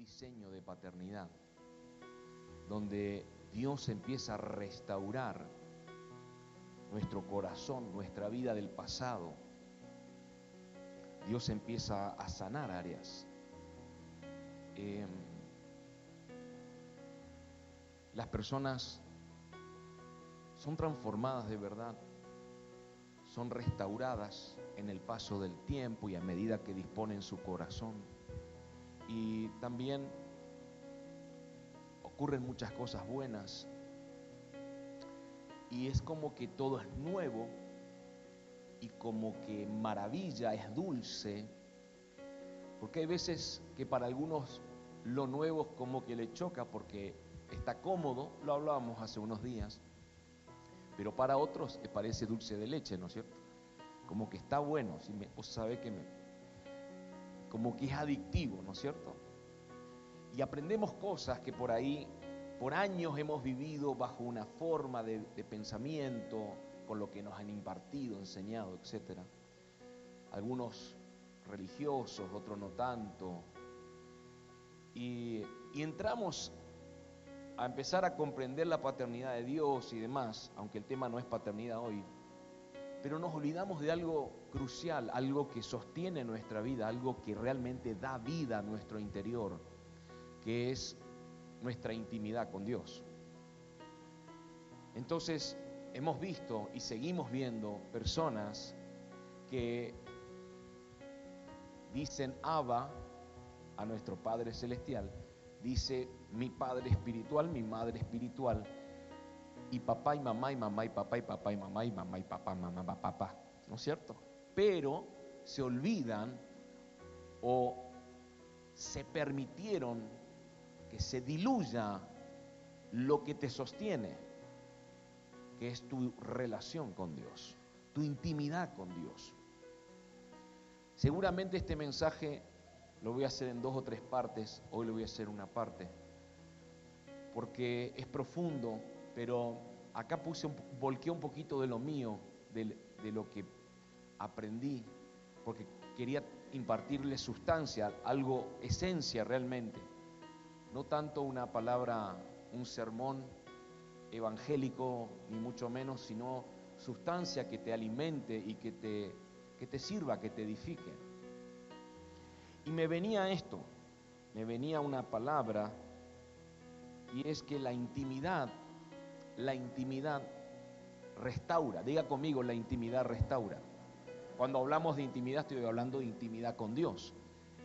diseño de paternidad, donde Dios empieza a restaurar nuestro corazón, nuestra vida del pasado. Dios empieza a sanar áreas. Eh, las personas son transformadas de verdad, son restauradas en el paso del tiempo y a medida que disponen su corazón. Y también ocurren muchas cosas buenas y es como que todo es nuevo y como que maravilla, es dulce, porque hay veces que para algunos lo nuevo es como que le choca porque está cómodo, lo hablábamos hace unos días, pero para otros parece dulce de leche, ¿no es cierto? Como que está bueno, si me, vos sabés que me, como que es adictivo, ¿no es cierto? Y aprendemos cosas que por ahí, por años hemos vivido bajo una forma de, pensamiento, con lo que nos han impartido, enseñado, etc. Algunos religiosos, otros no tanto. Y entramos a empezar a comprender la paternidad de Dios y demás, aunque el tema no es paternidad hoy, pero nos olvidamos de algo crucial, algo que sostiene nuestra vida, algo que realmente da vida a nuestro interior, que es nuestra intimidad con Dios. Entonces, hemos visto y seguimos viendo personas que dicen Abba a nuestro Padre Celestial, dice mi padre espiritual, mi madre espiritual, y papá y mamá y mamá y papá y papá y mamá y mamá y papá, mamá, papá, papá, ¿no es cierto? Pero se olvidan o se permitieron que se diluya lo que te sostiene, que es tu relación con Dios, tu intimidad con Dios. Seguramente este mensaje lo voy a hacer en dos o tres partes, hoy lo voy a hacer una parte, porque es profundo, pero acá puse un, volqué un poquito de lo mío, de, de lo que aprendí, porque quería impartirle sustancia, algo, esencia realmente, no tanto una palabra, un sermón evangélico, ni mucho menos, sino sustancia que te alimente y que te, que te sirva, que te edifique. Y me venía esto, me venía una palabra, y es que la intimidad, la intimidad restaura. Diga conmigo, la intimidad restaura. Cuando hablamos de intimidad estoy hablando de intimidad con Dios.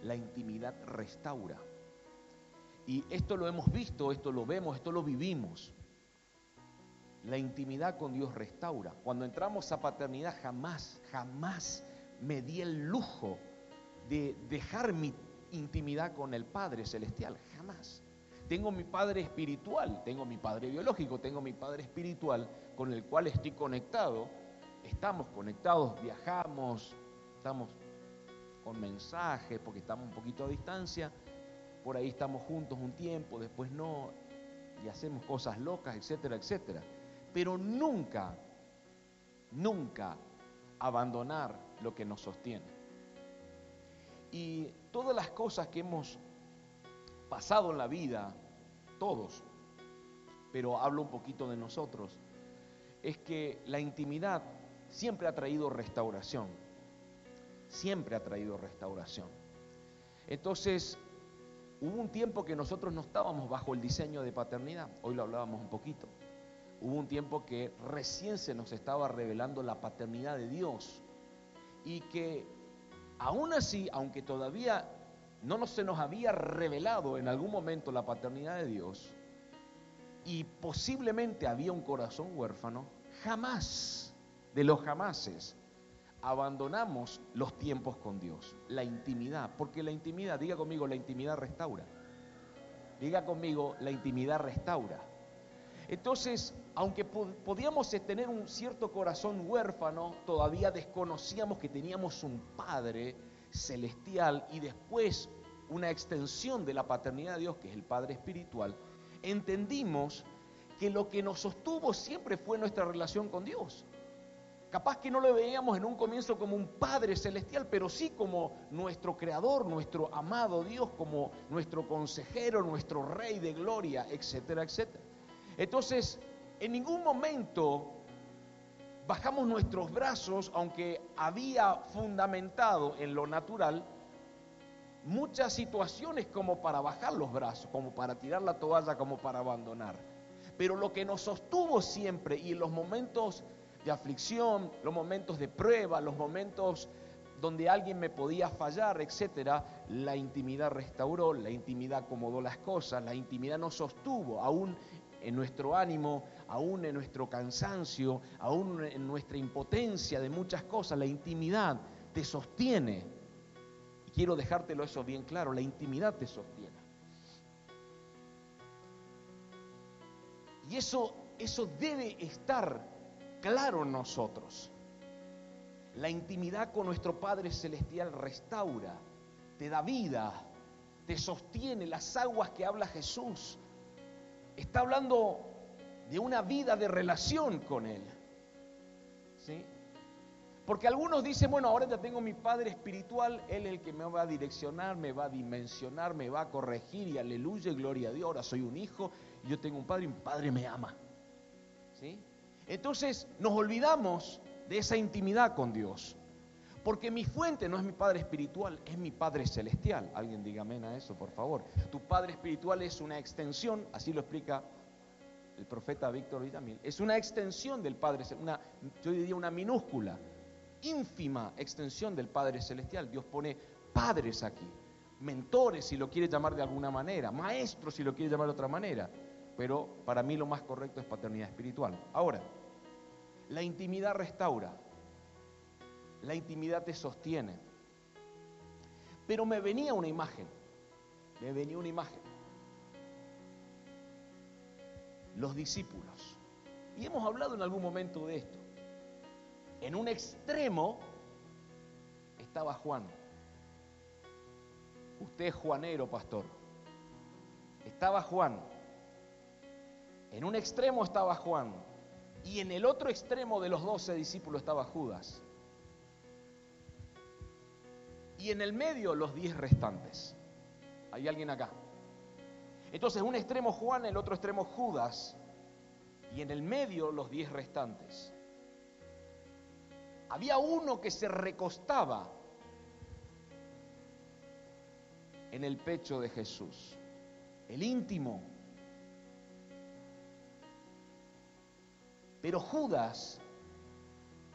La intimidad restaura. Y esto lo hemos visto, esto lo vemos, esto lo vivimos. La intimidad con Dios restaura. Cuando entramos a paternidad jamás, jamás me di el lujo de dejar mi intimidad con el Padre Celestial, jamás. Tengo mi Padre espiritual, tengo mi Padre biológico, tengo mi Padre espiritual con el cual estoy conectado. Estamos conectados, viajamos, estamos con mensajes porque estamos un poquito a distancia. Por ahí estamos juntos un tiempo, después no, y hacemos cosas locas, etcétera, etcétera. Pero nunca, nunca abandonar lo que nos sostiene. Y todas las cosas que hemos pasado en la vida, todos, pero hablo un poquito de nosotros, es que la intimidad siempre ha traído restauración, siempre ha traído restauración. Entonces, hubo un tiempo que nosotros no estábamos bajo el diseño de paternidad, hoy lo hablábamos un poquito. Hubo un tiempo que recién se nos estaba revelando la paternidad de Dios y que Aún así, aunque todavía no se nos había revelado en algún momento la paternidad de Dios, y posiblemente había un corazón huérfano, jamás, de los jamases, abandonamos los tiempos con Dios, la intimidad, porque la intimidad, diga conmigo, la intimidad restaura. Diga conmigo, la intimidad restaura. Entonces, aunque podíamos tener un cierto corazón huérfano, todavía desconocíamos que teníamos un Padre celestial y después una extensión de la paternidad de Dios, que es el Padre espiritual, entendimos que lo que nos sostuvo siempre fue nuestra relación con Dios. Capaz que no lo veíamos en un comienzo como un Padre celestial, pero sí como nuestro Creador, nuestro amado Dios, como nuestro consejero, nuestro Rey de gloria, etcétera, etcétera. Entonces, en ningún momento bajamos nuestros brazos, aunque había fundamentado en lo natural muchas situaciones como para bajar los brazos, como para tirar la toalla, como para abandonar. Pero lo que nos sostuvo siempre y en los momentos de aflicción, los momentos de prueba, los momentos donde alguien me podía fallar, etcétera, la intimidad restauró, la intimidad acomodó las cosas, la intimidad nos sostuvo, aún en nuestro ánimo, aún en nuestro cansancio, aún en nuestra impotencia de muchas cosas, la intimidad te sostiene. Y quiero dejártelo eso bien claro, la intimidad te sostiene. Y eso, eso debe estar claro nosotros. La intimidad con nuestro Padre Celestial restaura, te da vida, te sostiene las aguas que habla Jesús está hablando de una vida de relación con Él. ¿Sí? Porque algunos dicen, bueno, ahora ya tengo mi Padre espiritual, Él es el que me va a direccionar, me va a dimensionar, me va a corregir y aleluya, gloria a Dios, ahora soy un hijo yo tengo un Padre y mi Padre me ama. ¿Sí? Entonces nos olvidamos de esa intimidad con Dios. Porque mi fuente no es mi Padre espiritual, es mi Padre celestial. Alguien diga amén a eso, por favor. Tu Padre espiritual es una extensión, así lo explica el profeta Víctor Villamil, es una extensión del Padre, una, yo diría una minúscula, ínfima extensión del Padre celestial. Dios pone padres aquí, mentores si lo quiere llamar de alguna manera, maestros si lo quiere llamar de otra manera, pero para mí lo más correcto es paternidad espiritual. Ahora, la intimidad restaura, la intimidad te sostiene. Pero me venía una imagen, me venía una imagen. Los discípulos. Y hemos hablado en algún momento de esto. En un extremo estaba Juan. Usted es Juanero, pastor. Estaba Juan. En un extremo estaba Juan. Y en el otro extremo de los doce discípulos estaba Judas y en el medio los diez restantes. ¿Hay alguien acá? Entonces, un extremo Juan, el otro extremo Judas, y en el medio los diez restantes. Había uno que se recostaba en el pecho de Jesús, el íntimo. Pero Judas,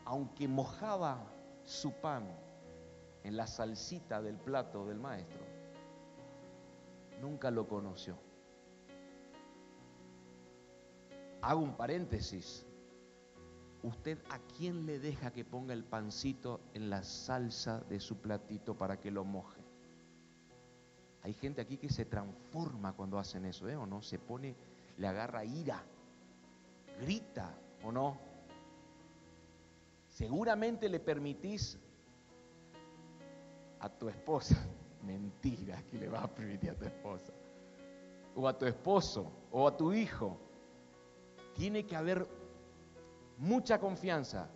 aunque mojaba su pan, en la salsita del plato del maestro, nunca lo conoció. Hago un paréntesis. ¿Usted a quién le deja que ponga el pancito en la salsa de su platito para que lo moje? Hay gente aquí que se transforma cuando hacen eso, ¿eh? ¿O no? Se pone, le agarra ira, grita, ¿o no? Seguramente le permitís a tu esposa. Mentira que le vas a permitir a tu esposa. O a tu esposo, o a tu hijo. Tiene que haber mucha confianza.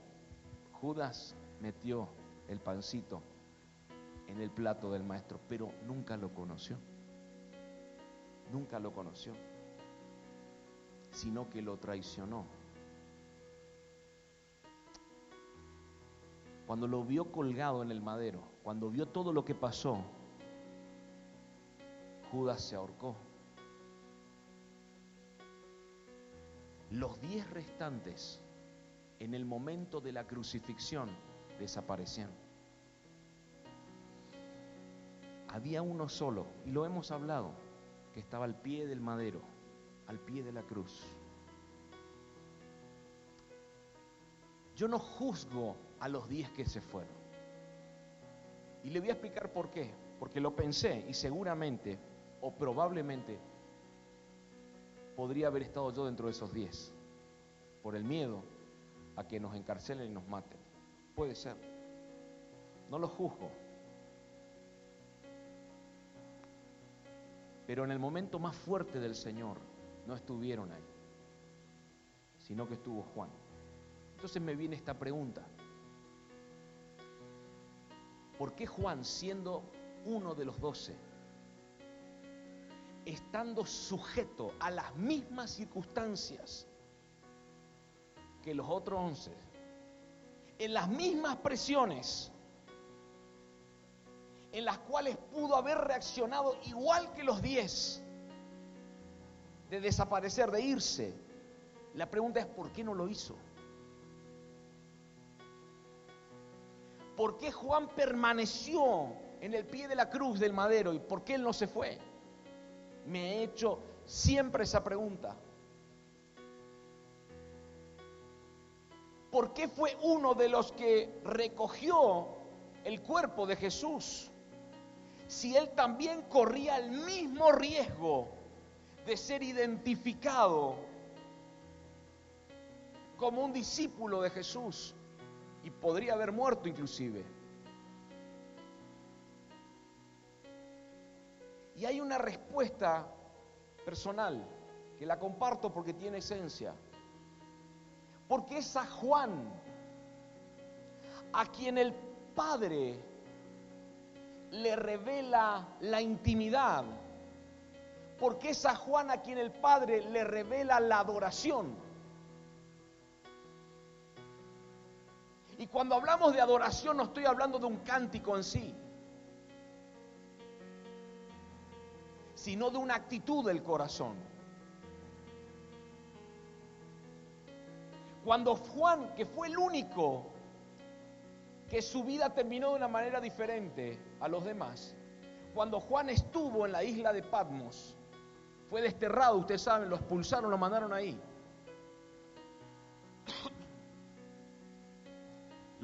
Judas metió el pancito en el plato del maestro, pero nunca lo conoció. Nunca lo conoció, sino que lo traicionó. Cuando lo vio colgado en el madero, cuando vio todo lo que pasó, Judas se ahorcó. Los diez restantes, en el momento de la crucifixión, desaparecieron. Había uno solo, y lo hemos hablado, que estaba al pie del madero, al pie de la cruz. Yo no juzgo a los diez que se fueron. Y le voy a explicar por qué. Porque lo pensé y seguramente o probablemente podría haber estado yo dentro de esos diez. Por el miedo a que nos encarcelen y nos maten. Puede ser. No lo juzgo. Pero en el momento más fuerte del Señor no estuvieron ahí, sino que estuvo Juan. Entonces me viene esta pregunta. ¿Por qué Juan, siendo uno de los doce, estando sujeto a las mismas circunstancias que los otros once, en las mismas presiones, en las cuales pudo haber reaccionado igual que los diez, de desaparecer, de irse. La pregunta es, ¿por qué no lo hizo? ¿Por qué Juan permaneció en el pie de la cruz del madero y por qué él no se fue? Me he hecho siempre esa pregunta. ¿Por qué fue uno de los que recogió el cuerpo de Jesús? Si él también corría el mismo riesgo de ser identificado como un discípulo de Jesús y podría haber muerto inclusive. Y hay una respuesta personal que la comparto porque tiene esencia. Porque es a Juan a quien el Padre le revela la intimidad. Porque es a Juan a quien el Padre le revela la adoración. Y cuando hablamos de adoración no estoy hablando de un cántico en sí, sino de una actitud del corazón. Cuando Juan, que fue el único que su vida terminó de una manera diferente a los demás, cuando Juan estuvo en la isla de Patmos, fue desterrado, ustedes saben, lo expulsaron, lo mandaron ahí.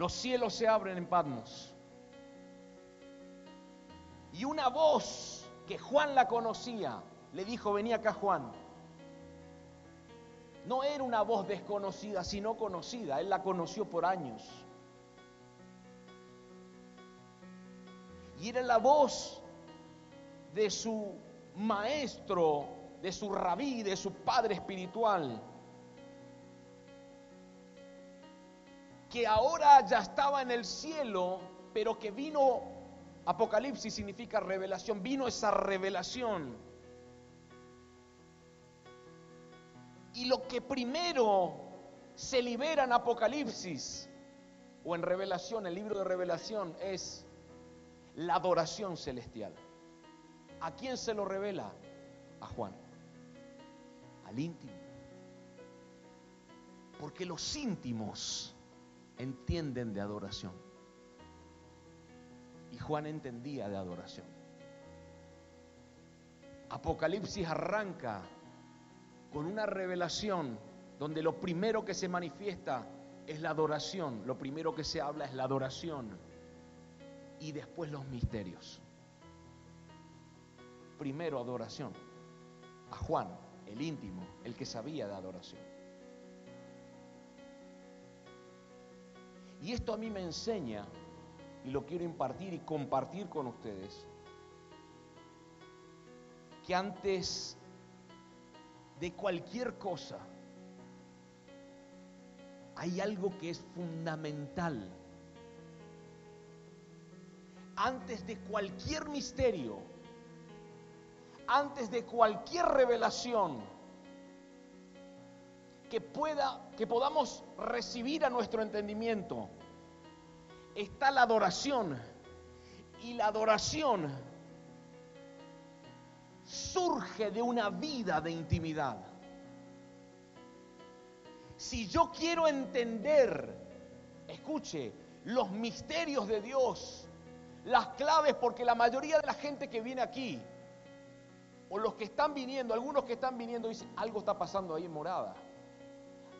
Los cielos se abren en Patmos. Y una voz que Juan la conocía le dijo, vení acá Juan. No era una voz desconocida, sino conocida. Él la conoció por años. Y era la voz de su maestro, de su rabí, de su padre espiritual. Que ahora ya estaba en el cielo, pero que vino, Apocalipsis significa revelación, vino esa revelación. Y lo que primero se libera en Apocalipsis o en revelación, el libro de revelación, es la adoración celestial. ¿A quién se lo revela? A Juan, al íntimo. Porque los íntimos entienden de adoración. Y Juan entendía de adoración. Apocalipsis arranca con una revelación donde lo primero que se manifiesta es la adoración, lo primero que se habla es la adoración y después los misterios. Primero adoración. A Juan, el íntimo, el que sabía de adoración. Y esto a mí me enseña, y lo quiero impartir y compartir con ustedes, que antes de cualquier cosa hay algo que es fundamental. Antes de cualquier misterio, antes de cualquier revelación, que pueda, que podamos recibir a nuestro entendimiento, está la adoración. Y la adoración surge de una vida de intimidad. Si yo quiero entender, escuche, los misterios de Dios, las claves, porque la mayoría de la gente que viene aquí, o los que están viniendo, algunos que están viniendo, dicen, algo está pasando ahí en morada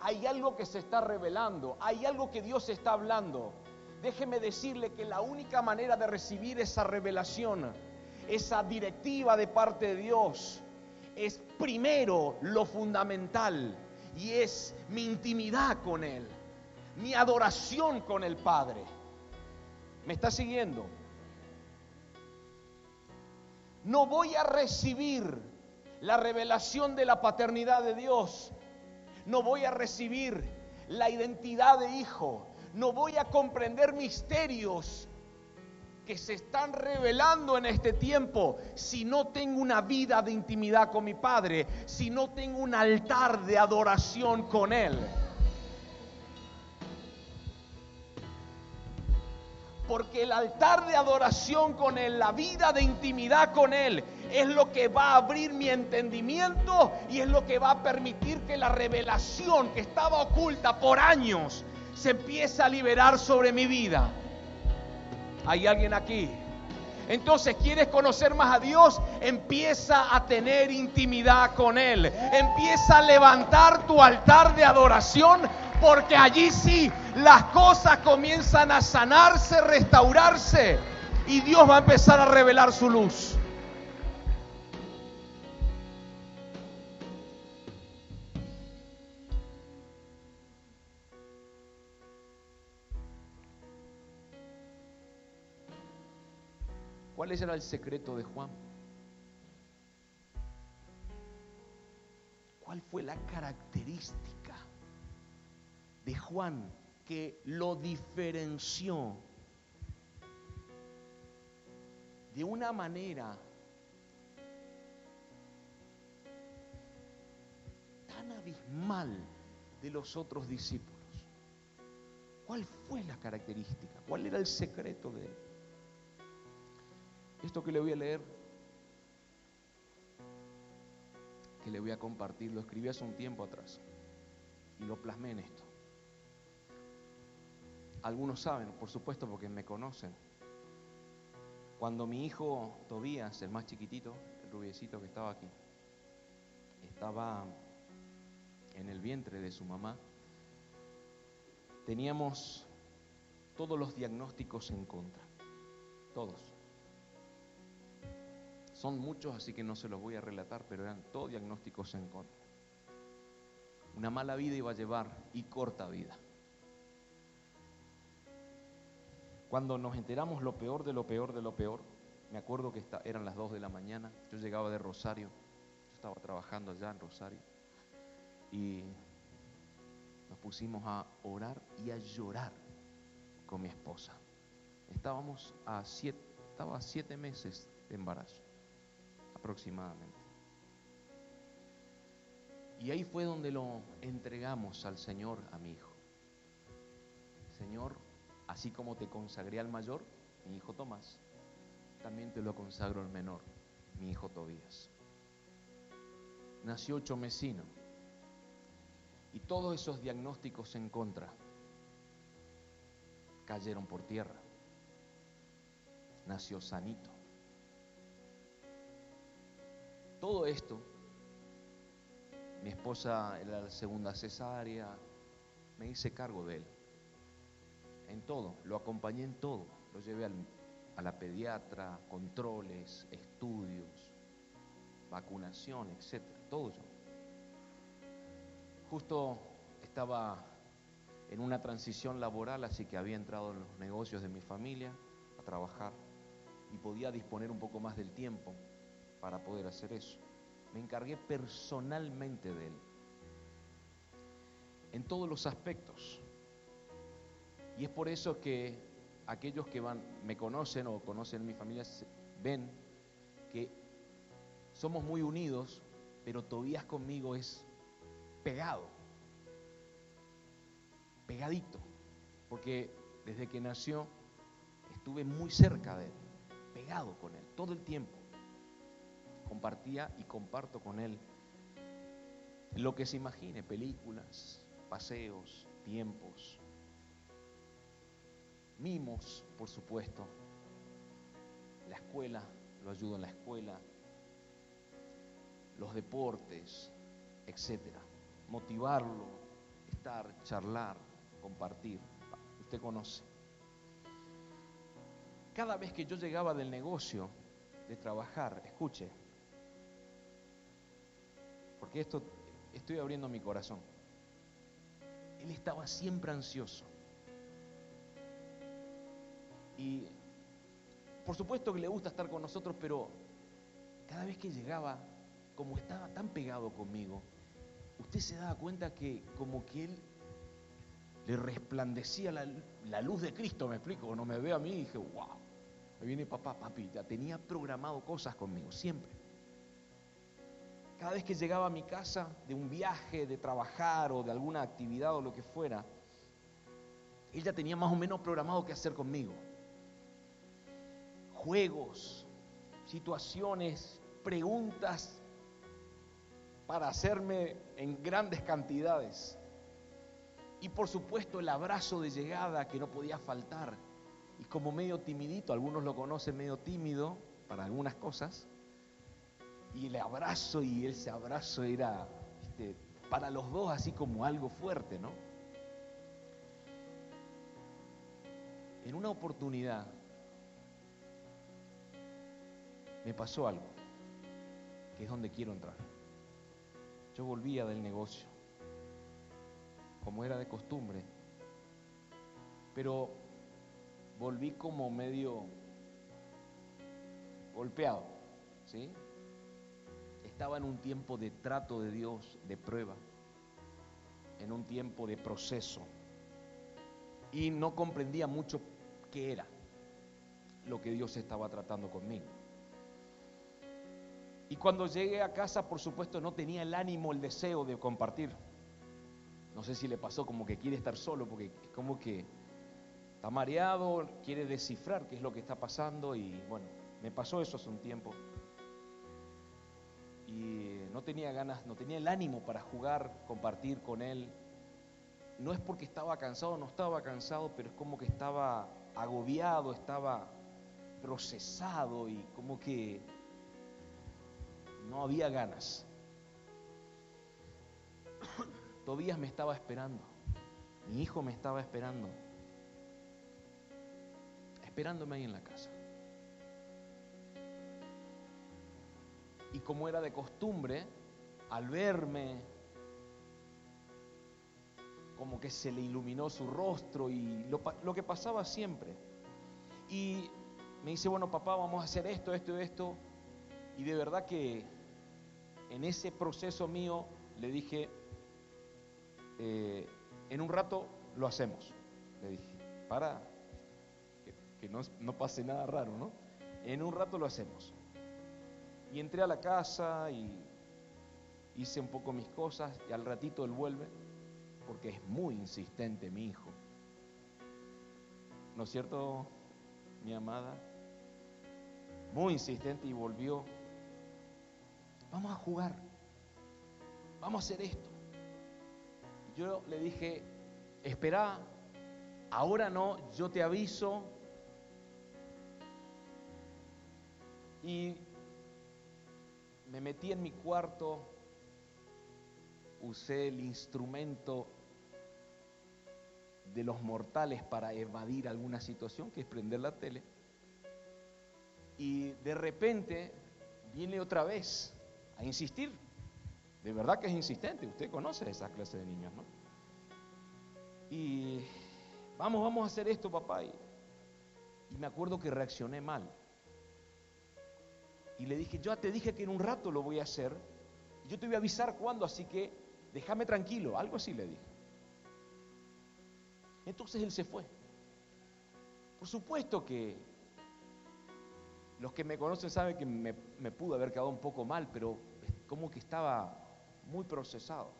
hay algo que se está revelando, hay algo que Dios está hablando. Déjeme decirle que la única manera de recibir esa revelación, esa directiva de parte de Dios, es primero lo fundamental y es mi intimidad con Él, mi adoración con el Padre. ¿Me está siguiendo? No voy a recibir la revelación de la paternidad de Dios no voy a recibir la identidad de hijo. No voy a comprender misterios que se están revelando en este tiempo si no tengo una vida de intimidad con mi Padre, si no tengo un altar de adoración con Él. Porque el altar de adoración con Él, la vida de intimidad con Él, es lo que va a abrir mi entendimiento y es lo que va a permitir que la revelación que estaba oculta por años se empiece a liberar sobre mi vida. ¿Hay alguien aquí? Entonces, ¿quieres conocer más a Dios? Empieza a tener intimidad con Él. Empieza a levantar tu altar de adoración porque allí sí las cosas comienzan a sanarse, restaurarse y Dios va a empezar a revelar su luz. ¿Cuál era el secreto de Juan? ¿Cuál fue la característica de Juan que lo diferenció de una manera tan abismal de los otros discípulos? ¿Cuál fue la característica? ¿Cuál era el secreto de él? Esto que le voy a leer, que le voy a compartir, lo escribí hace un tiempo atrás y lo plasmé en esto. Algunos saben, por supuesto, porque me conocen. Cuando mi hijo Tobías, el más chiquitito, el rubiecito que estaba aquí, estaba en el vientre de su mamá, teníamos todos los diagnósticos en contra, todos. Son muchos, así que no se los voy a relatar, pero eran todos diagnósticos en contra. Una mala vida iba a llevar y corta vida. Cuando nos enteramos lo peor de lo peor de lo peor, me acuerdo que eran las 2 de la mañana, yo llegaba de Rosario, yo estaba trabajando allá en Rosario, y nos pusimos a orar y a llorar con mi esposa. Estábamos a siete, estaba a siete meses de embarazo aproximadamente. Y ahí fue donde lo entregamos al Señor, a mi hijo. Señor, así como te consagré al mayor, mi hijo Tomás, también te lo consagro al menor, mi hijo Tobías. Nació Chomecino y todos esos diagnósticos en contra cayeron por tierra. Nació sanito. Todo esto, mi esposa era la segunda cesárea, me hice cargo de él. En todo, lo acompañé en todo. Lo llevé a la pediatra, controles, estudios, vacunación, etcétera, todo yo. Justo estaba en una transición laboral, así que había entrado en los negocios de mi familia a trabajar y podía disponer un poco más del tiempo para poder hacer eso. Me encargué personalmente de él. En todos los aspectos. Y es por eso que aquellos que van, me conocen o conocen mi familia ven que somos muy unidos, pero Tobías conmigo es pegado, pegadito, porque desde que nació estuve muy cerca de él, pegado con él, todo el tiempo compartía y comparto con él lo que se imagine, películas, paseos, tiempos, mimos, por supuesto, la escuela, lo ayudo en la escuela, los deportes, etcétera. Motivarlo, estar, charlar, compartir. Usted conoce. Cada vez que yo llegaba del negocio, de trabajar, escuche, porque esto estoy abriendo mi corazón. Él estaba siempre ansioso. Y por supuesto que le gusta estar con nosotros, pero cada vez que llegaba, como estaba tan pegado conmigo, usted se daba cuenta que como que él le resplandecía la, luz de Cristo, me explico, no me ve a mí y dije, wow, ahí viene papá, papi, ya tenía programado cosas conmigo, siempre. Cada vez que llegaba a mi casa de un viaje, de trabajar o de alguna actividad o lo que fuera, él ya tenía más o menos programado qué hacer conmigo. Juegos, situaciones, preguntas para hacerme en grandes cantidades. Y por supuesto el abrazo de llegada que no podía faltar. Y como medio timidito, algunos lo conocen medio tímido para algunas cosas. Y el abrazo y ese abrazo era para los dos así como algo fuerte, ¿no? En una oportunidad me pasó algo, que es donde quiero entrar. Yo volvía del negocio, como era de costumbre, pero volví como medio golpeado, ¿sí? Estaba en un tiempo de trato de Dios, de prueba, en un tiempo de proceso, y no comprendía mucho qué era lo que Dios estaba tratando conmigo. Y cuando llegué a casa, por supuesto, no tenía el ánimo, el deseo de compartir. No sé si le pasó como que quiere estar solo, porque como que está mareado, quiere descifrar qué es lo que está pasando y bueno, me pasó eso hace un tiempo. Y no tenía ganas, no tenía el ánimo para jugar, compartir con él. No es porque estaba cansado, no estaba cansado, pero es como que estaba agobiado, estaba procesado y como que no había ganas. Tobías me estaba esperando, mi hijo me estaba esperando, esperándome ahí en la casa. Y como era de costumbre, al verme, como que se le iluminó su rostro y lo, lo, que pasaba siempre. Y me dice, bueno, papá, vamos a hacer esto, esto y esto. Y de verdad que en ese proceso mío le dije, eh, en un rato lo hacemos, le dije, para que, no, no, pase nada raro, ¿no? En un rato lo hacemos. Y entré a la casa y hice un poco mis cosas y al ratito él vuelve, porque es muy insistente mi hijo. ¿No es cierto, mi amada? Muy insistente y volvió vamos a jugar, vamos a hacer esto. Yo le dije, espera, ahora no, yo te aviso. Y me metí en mi cuarto, usé el instrumento de los mortales para evadir alguna situación, que es prender la tele. Y de repente viene otra vez a insistir. De verdad que es insistente, usted conoce esa clase de niños, ¿no? Y vamos, vamos a hacer esto, papá. Y, me acuerdo que reaccioné mal. Y le dije, yo te dije que en un rato lo voy a hacer. Yo te voy a avisar cuándo, así que déjame tranquilo. Algo así le dije. Entonces él se fue. Por supuesto que los que me conocen saben que me, me pudo haber quedado un poco mal, pero como que estaba muy procesado.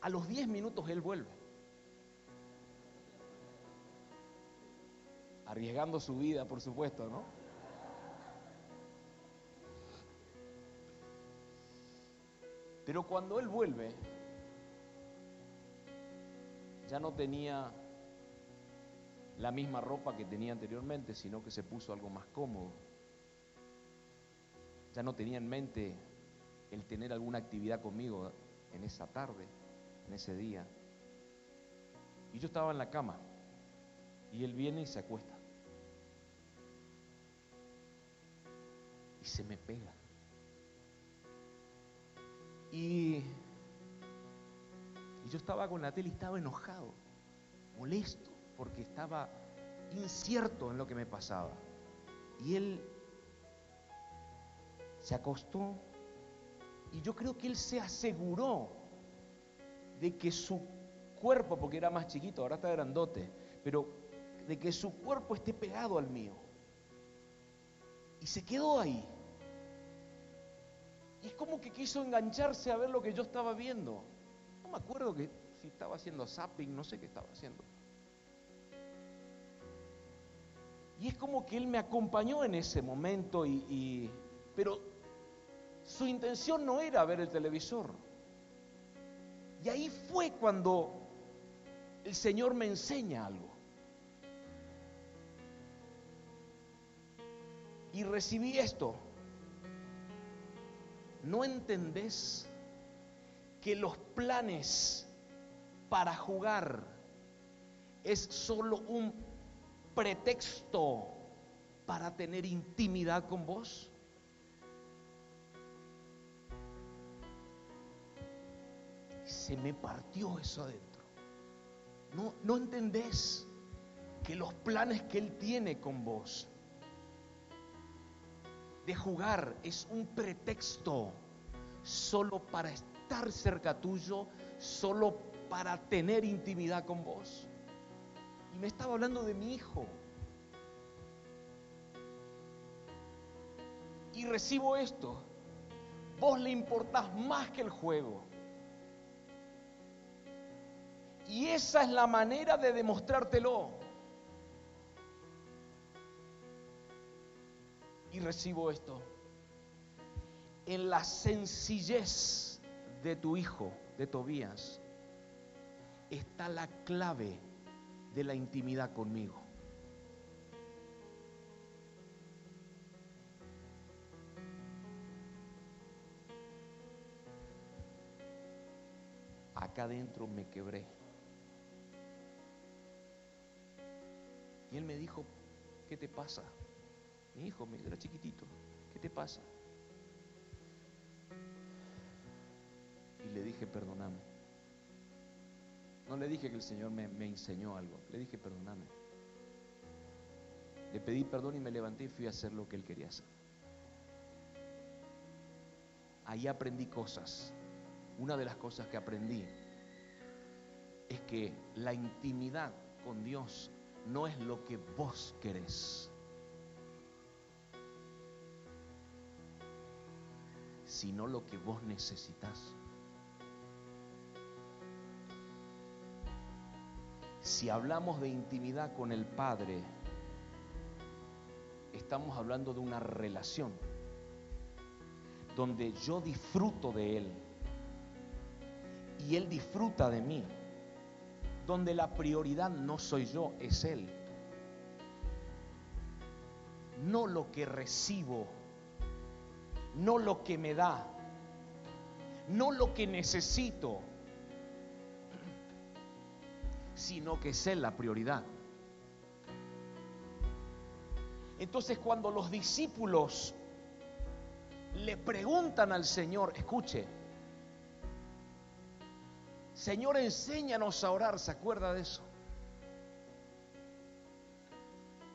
A los 10 minutos él vuelve. Arriesgando su vida, por supuesto, ¿no? Pero cuando él vuelve, ya no tenía la misma ropa que tenía anteriormente, sino que se puso algo más cómodo ya no tenía en mente el tener alguna actividad conmigo en esa tarde, en ese día. Y yo estaba en la cama y él viene y se acuesta. Y se me pega. Y, yo estaba con la tele y estaba enojado, molesto, porque estaba incierto en lo que me pasaba. Y él se acostó y yo creo que él se aseguró de que su cuerpo, porque era más chiquito, ahora está grandote, pero de que su cuerpo esté pegado al mío. Y se quedó ahí. Y es como que quiso engancharse a ver lo que yo estaba viendo. No me acuerdo que si estaba haciendo zapping, no sé qué estaba haciendo. Y es como que él me acompañó en ese momento, y, pero su intención no era ver el televisor. Y ahí fue cuando el Señor me enseña algo. Y recibí esto. ¿No entendés que los planes para jugar es solo un pretexto para tener intimidad con vos? Se me partió eso adentro. No, no entendés que los planes que Él tiene con vos de jugar es un pretexto solo para estar cerca tuyo, solo para tener intimidad con vos. Y me estaba hablando de mi hijo. Y recibo esto. Vos le importás más que el juego. Y esa es la manera de demostrártelo. Recibo esto. En la sencillez de tu hijo, de Tobías, está la clave de la intimidad conmigo. Acá adentro me quebré. Y él me dijo, ¿qué te pasa? Mi hijo me era chiquitito, ¿qué te pasa? Y le dije, perdóname. No le dije que el Señor me, me enseñó algo, le dije, perdóname. Le pedí perdón y me levanté y fui a hacer lo que él quería hacer. Ahí aprendí cosas. Una de las cosas que aprendí es que la intimidad con Dios no es lo que vos querés, sino lo que vos necesitas. Si hablamos de intimidad con el Padre, estamos hablando de una relación donde yo disfruto de Él y Él disfruta de mí donde la prioridad no soy yo, es Él. No lo que recibo, no lo que me da, no lo que necesito, sino que es Él la prioridad. Entonces cuando los discípulos le preguntan al Señor, escuche, Señor, enséñanos a orar, ¿se acuerda de eso?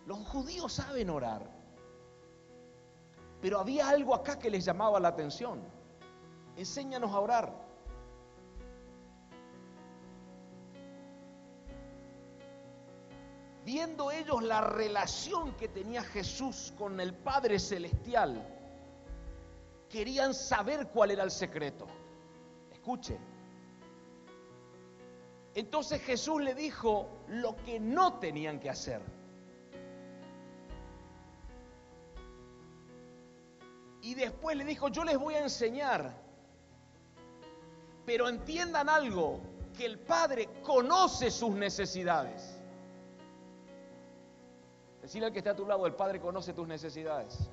Los judíos saben orar, pero había algo acá que les llamaba la atención. Enséñanos a orar. Viendo ellos la relación que tenía Jesús con el Padre Celestial, querían saber cuál era el secreto. Escuche, entonces Jesús le dijo lo que no tenían que hacer. Y después le dijo, yo les voy a enseñar, pero entiendan algo, que el Padre conoce sus necesidades. Decirle al que está a tu lado, el Padre conoce tus necesidades.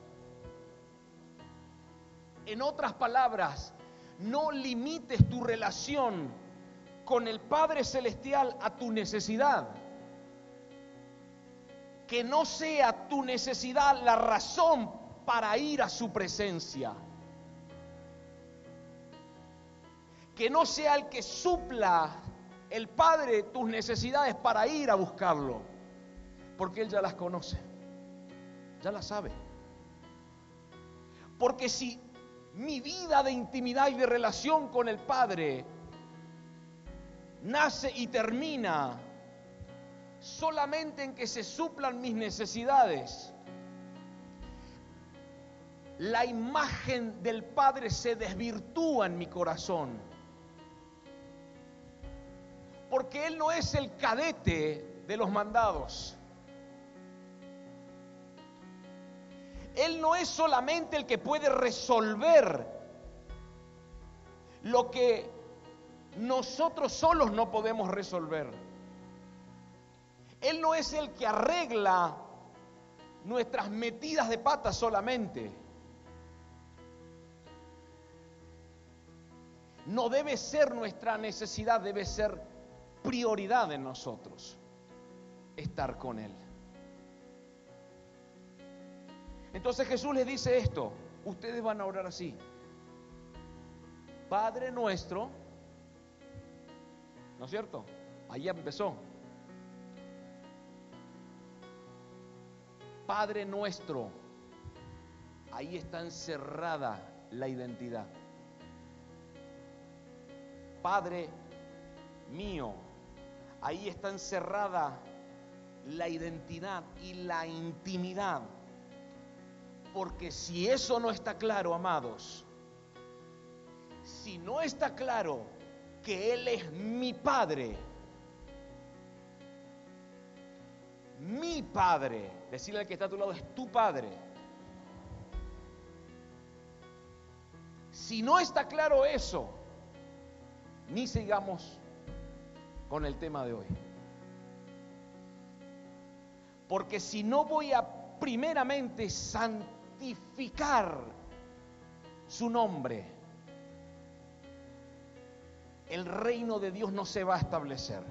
En otras palabras, no limites tu relación con el Padre Celestial a tu necesidad. Que no sea tu necesidad la razón para ir a su presencia. Que no sea el que supla el Padre tus necesidades para ir a buscarlo. Porque Él ya las conoce. Ya las sabe. Porque si mi vida de intimidad y de relación con el Padre nace y termina solamente en que se suplan mis necesidades. La imagen del Padre se desvirtúa en mi corazón. Porque Él no es el cadete de los mandados. Él no es solamente el que puede resolver lo que nosotros solos no podemos resolver. Él no es el que arregla nuestras metidas de pata solamente. No debe ser nuestra necesidad, debe ser prioridad en nosotros estar con Él. Entonces Jesús les dice esto, ustedes van a orar así. Padre nuestro, ¿no es cierto? Ahí empezó. Padre nuestro, ahí está encerrada la identidad. Padre mío, ahí está encerrada la identidad y la intimidad. Porque si eso no está claro, amados, si no está claro que Él es mi Padre, mi Padre, decirle al que está a tu lado, es tu Padre. Si no está claro eso, ni sigamos con el tema de hoy. Porque si no voy a primeramente santificar su nombre, el reino de Dios no se va a establecer.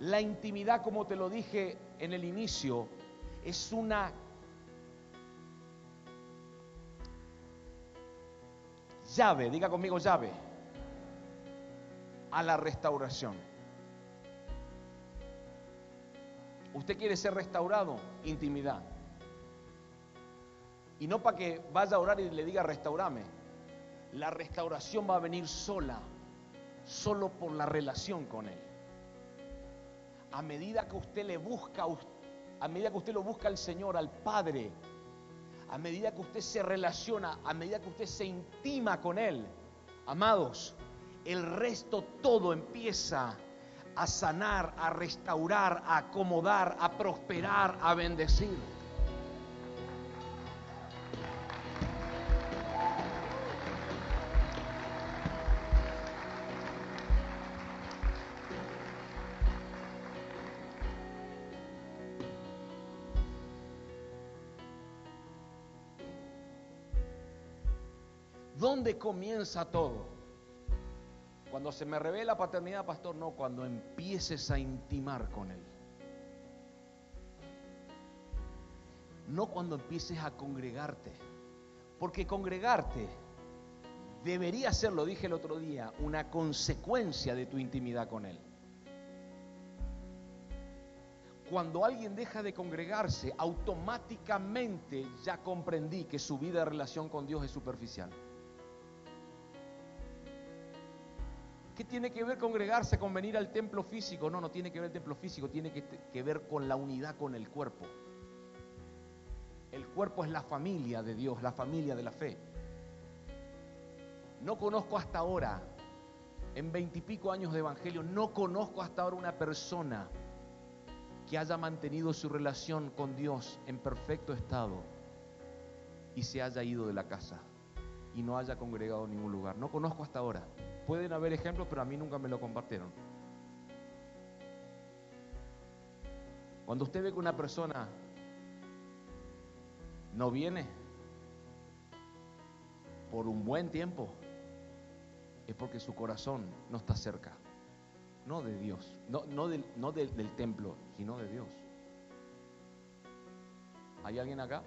La intimidad, como te lo dije en el inicio, es una llave, diga conmigo llave, a la restauración. ¿Usted quiere ser restaurado? Intimidad. Y no para que vaya a orar y le diga restaurame. La restauración va a venir sola, solo por la relación con Él. A medida que usted le busca, a medida que usted lo busca al Señor, al Padre, a medida que usted se relaciona, a medida que usted se intima con Él, amados, el resto todo empieza a sanar, a restaurar, a acomodar, a prosperar, a bendecir. Comienza todo? Cuando se me revela paternidad, pastor, no, cuando empieces a intimar con Él. No cuando empieces a congregarte. Porque congregarte debería ser, lo dije el otro día, una consecuencia de tu intimidad con Él. Cuando alguien deja de congregarse, automáticamente ya comprendí que su vida de relación con Dios es superficial. ¿Qué tiene que ver congregarse con venir al templo físico? No, no tiene que ver el templo físico, tiene que, que ver con la unidad con el cuerpo. El cuerpo es la familia de Dios, la familia de la fe. No conozco hasta ahora, en veintipico años de evangelio, no conozco hasta ahora una persona que haya mantenido su relación con Dios en perfecto estado y se haya ido de la casa y no haya congregado en ningún lugar. No conozco hasta ahora. Pueden haber ejemplos, pero a mí nunca me lo compartieron. Cuando usted ve que una persona no viene por un buen tiempo, es porque su corazón no está cerca, no de Dios, no, del templo, sino de Dios. ¿Hay alguien acá?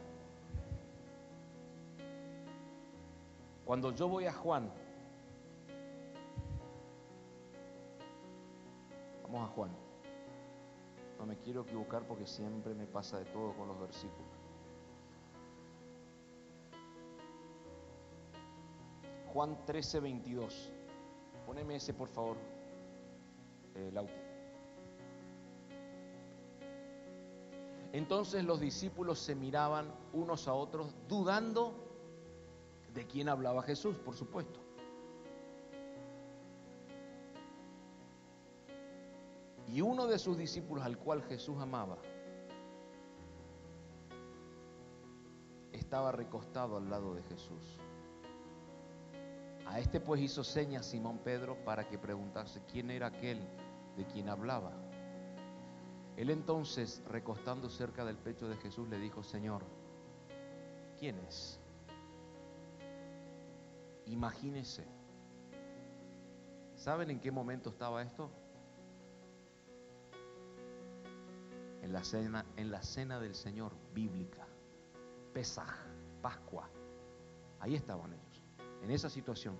Cuando yo voy a Juan, Vamos a Juan. No me quiero equivocar porque siempre me pasa de todo con los versículos. Juan 13, 22. Poneme ese, por favor, eh. Entonces los discípulos se miraban unos a otros, dudando de quién hablaba Jesús, por supuesto. Y uno de sus discípulos al cual Jesús amaba estaba recostado al lado de Jesús. A este pues hizo señas Simón Pedro para que preguntase quién era aquel de quien hablaba. Él entonces, recostando cerca del pecho de Jesús, le dijo, Señor, ¿quién es? Imagínese. ¿Saben en qué momento estaba esto? En la cena, en la cena del Señor bíblica. Pesaj, Pascua. Ahí estaban ellos, en esa situación.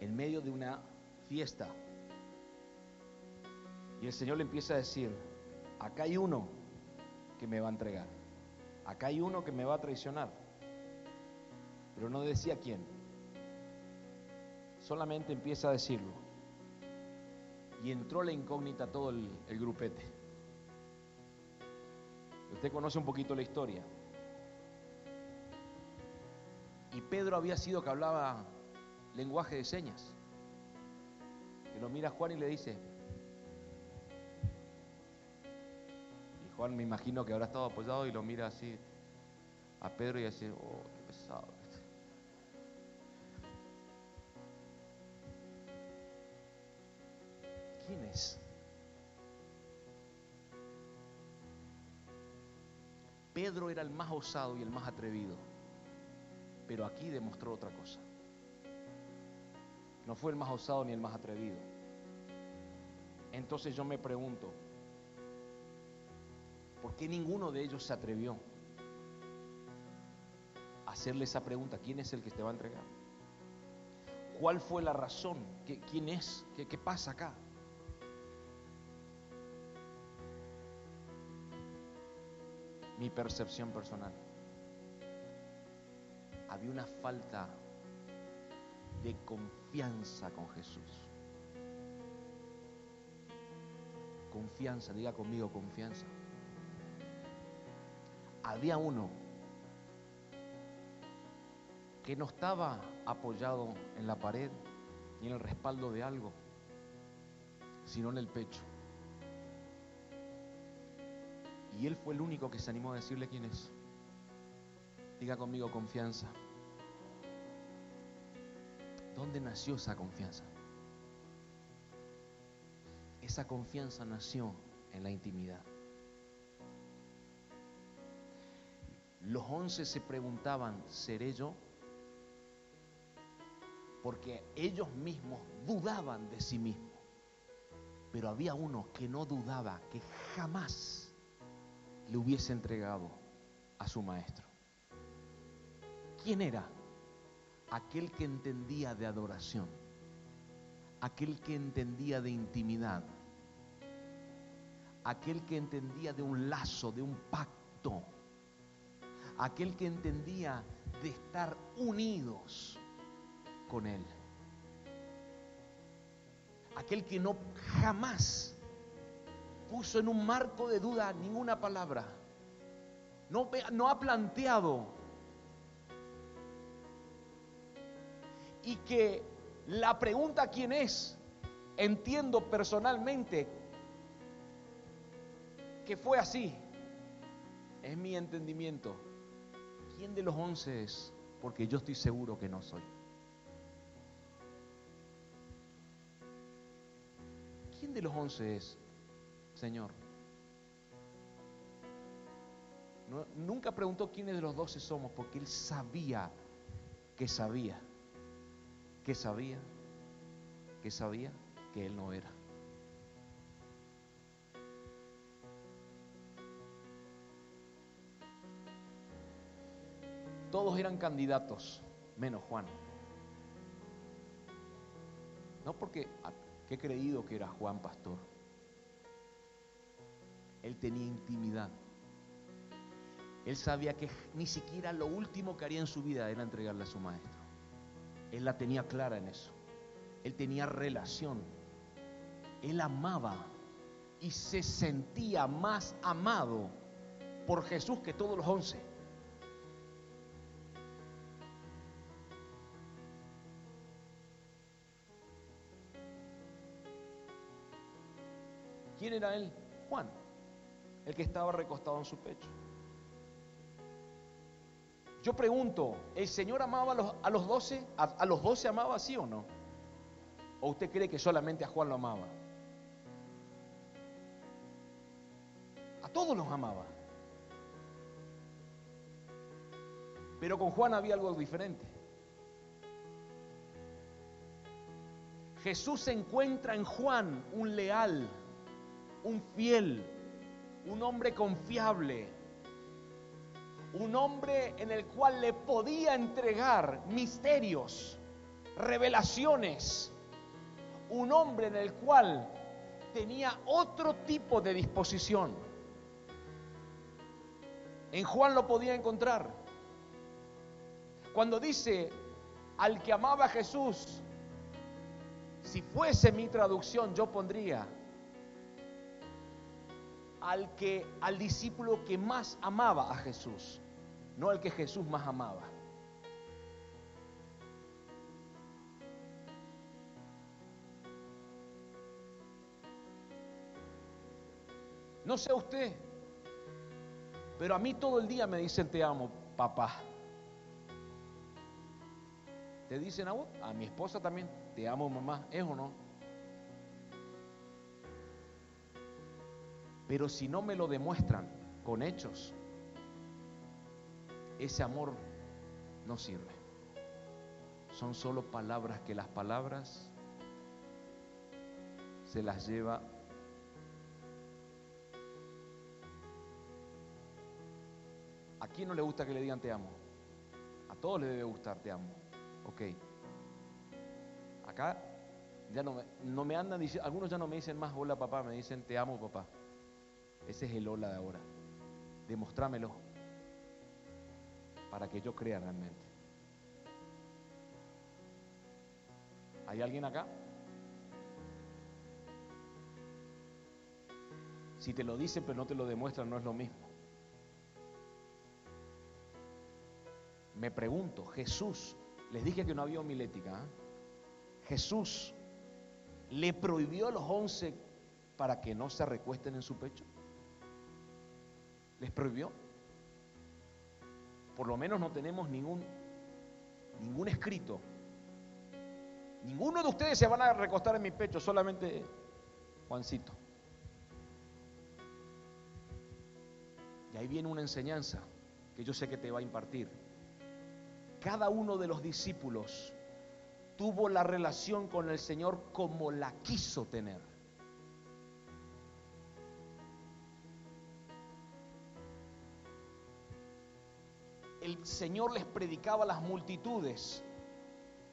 En medio de una fiesta. Y el Señor le empieza a decir, acá hay uno que me va a entregar. Acá hay uno que me va a traicionar. Pero no decía quién. Solamente empieza a decirlo. Y entró la incógnita todo el, el grupete. Usted conoce un poquito la historia. Y Pedro había sido que hablaba lenguaje de señas. Que lo mira Juan y le dice. Y Juan me imagino que habrá estado apoyado y lo mira así a Pedro y dice, oh, qué pesado. ¿Quién es? Pedro era el más osado y el más atrevido, pero aquí demostró otra cosa. No fue el más osado ni el más atrevido. Entonces yo me pregunto, ¿por qué ninguno de ellos se atrevió a hacerle esa pregunta? ¿Quién es el que te va a entregar? ¿Cuál fue la razón? ¿Quién es? ¿Qué, qué pasa acá? Mi percepción personal. Había una falta de confianza con Jesús. Confianza, diga conmigo confianza. Había uno que no estaba apoyado en la pared ni en el respaldo de algo, sino en el pecho. Y él fue el único que se animó a decirle quién es. Diga conmigo confianza. ¿Dónde nació esa confianza? Esa confianza nació en la intimidad. Los once se preguntaban, ¿seré yo? Porque ellos mismos dudaban de sí mismos. Pero había uno que no dudaba, que jamás le hubiese entregado a su maestro. ¿Quién era? Aquel que entendía de adoración, aquel que entendía de intimidad, aquel que entendía de un lazo, de un pacto, aquel que entendía de estar unidos con Él, aquel que no jamás puso en un marco de duda ninguna palabra. No, ha planteado. Y que la pregunta quién es, entiendo personalmente que fue así. Es mi entendimiento. ¿Quién de los once es? Porque yo estoy seguro que no soy. ¿Quién de los once es? Señor. nunca preguntó quiénes de los doce somos, porque él sabía que sabía, que sabía, que sabía que él no era. Todos eran candidatos, menos Juan. No porque, he creído que era Juan pastor. Él tenía intimidad. Él sabía que ni siquiera lo último que haría en su vida era entregarle a su maestro. Él la tenía clara en eso. Él tenía relación. Él amaba y se sentía más amado por Jesús que todos los once. ¿Quién era él? Juan, el que estaba recostado en su pecho. Yo pregunto, ¿el Señor amaba a los, a los doce? ¿A, los doce amaba sí o no? ¿O usted cree que solamente a Juan lo amaba? A todos los amaba. Pero con Juan había algo diferente. Jesús encuentra en Juan un leal, un fiel, un hombre confiable, un hombre en el cual le podía entregar misterios, revelaciones, un hombre en el cual tenía otro tipo de disposición. En Juan lo podía encontrar. Cuando dice al que amaba a Jesús, si fuese mi traducción, yo pondría al que al discípulo que más amaba a Jesús no el que Jesús más amaba. No sé usted, pero a mí todo el día me dicen te amo, papá. ¿Te dicen a vos? A mi esposa también, te amo, mamá, ¿es o no? Pero si no me lo demuestran con hechos, ese amor no sirve. Son solo palabras que las palabras se las lleva ¿A quién no le gusta que le digan te amo? A todos les debe gustar te amo. Ok. Acá ya no me, no me andan algunos ya no me dicen más hola papá, me dicen te amo papá. Ese es el hola de ahora. Demostrámelo para que yo crea realmente. ¿Hay alguien acá? Si te lo dicen pero no te lo demuestran, no es lo mismo. Me pregunto, Jesús, les dije que no había homilética, ¿ah? Jesús le prohibió a los once para que no se recuesten en su pecho. ¿Les prohibió? por lo menos no tenemos ningún, ningún escrito. Ninguno de ustedes se van a recostar en mi pecho, solamente Juancito. Y ahí viene una enseñanza que yo sé que te va a impartir. Cada uno de los discípulos tuvo la relación con el Señor como la quiso tener. El Señor les predicaba a las multitudes.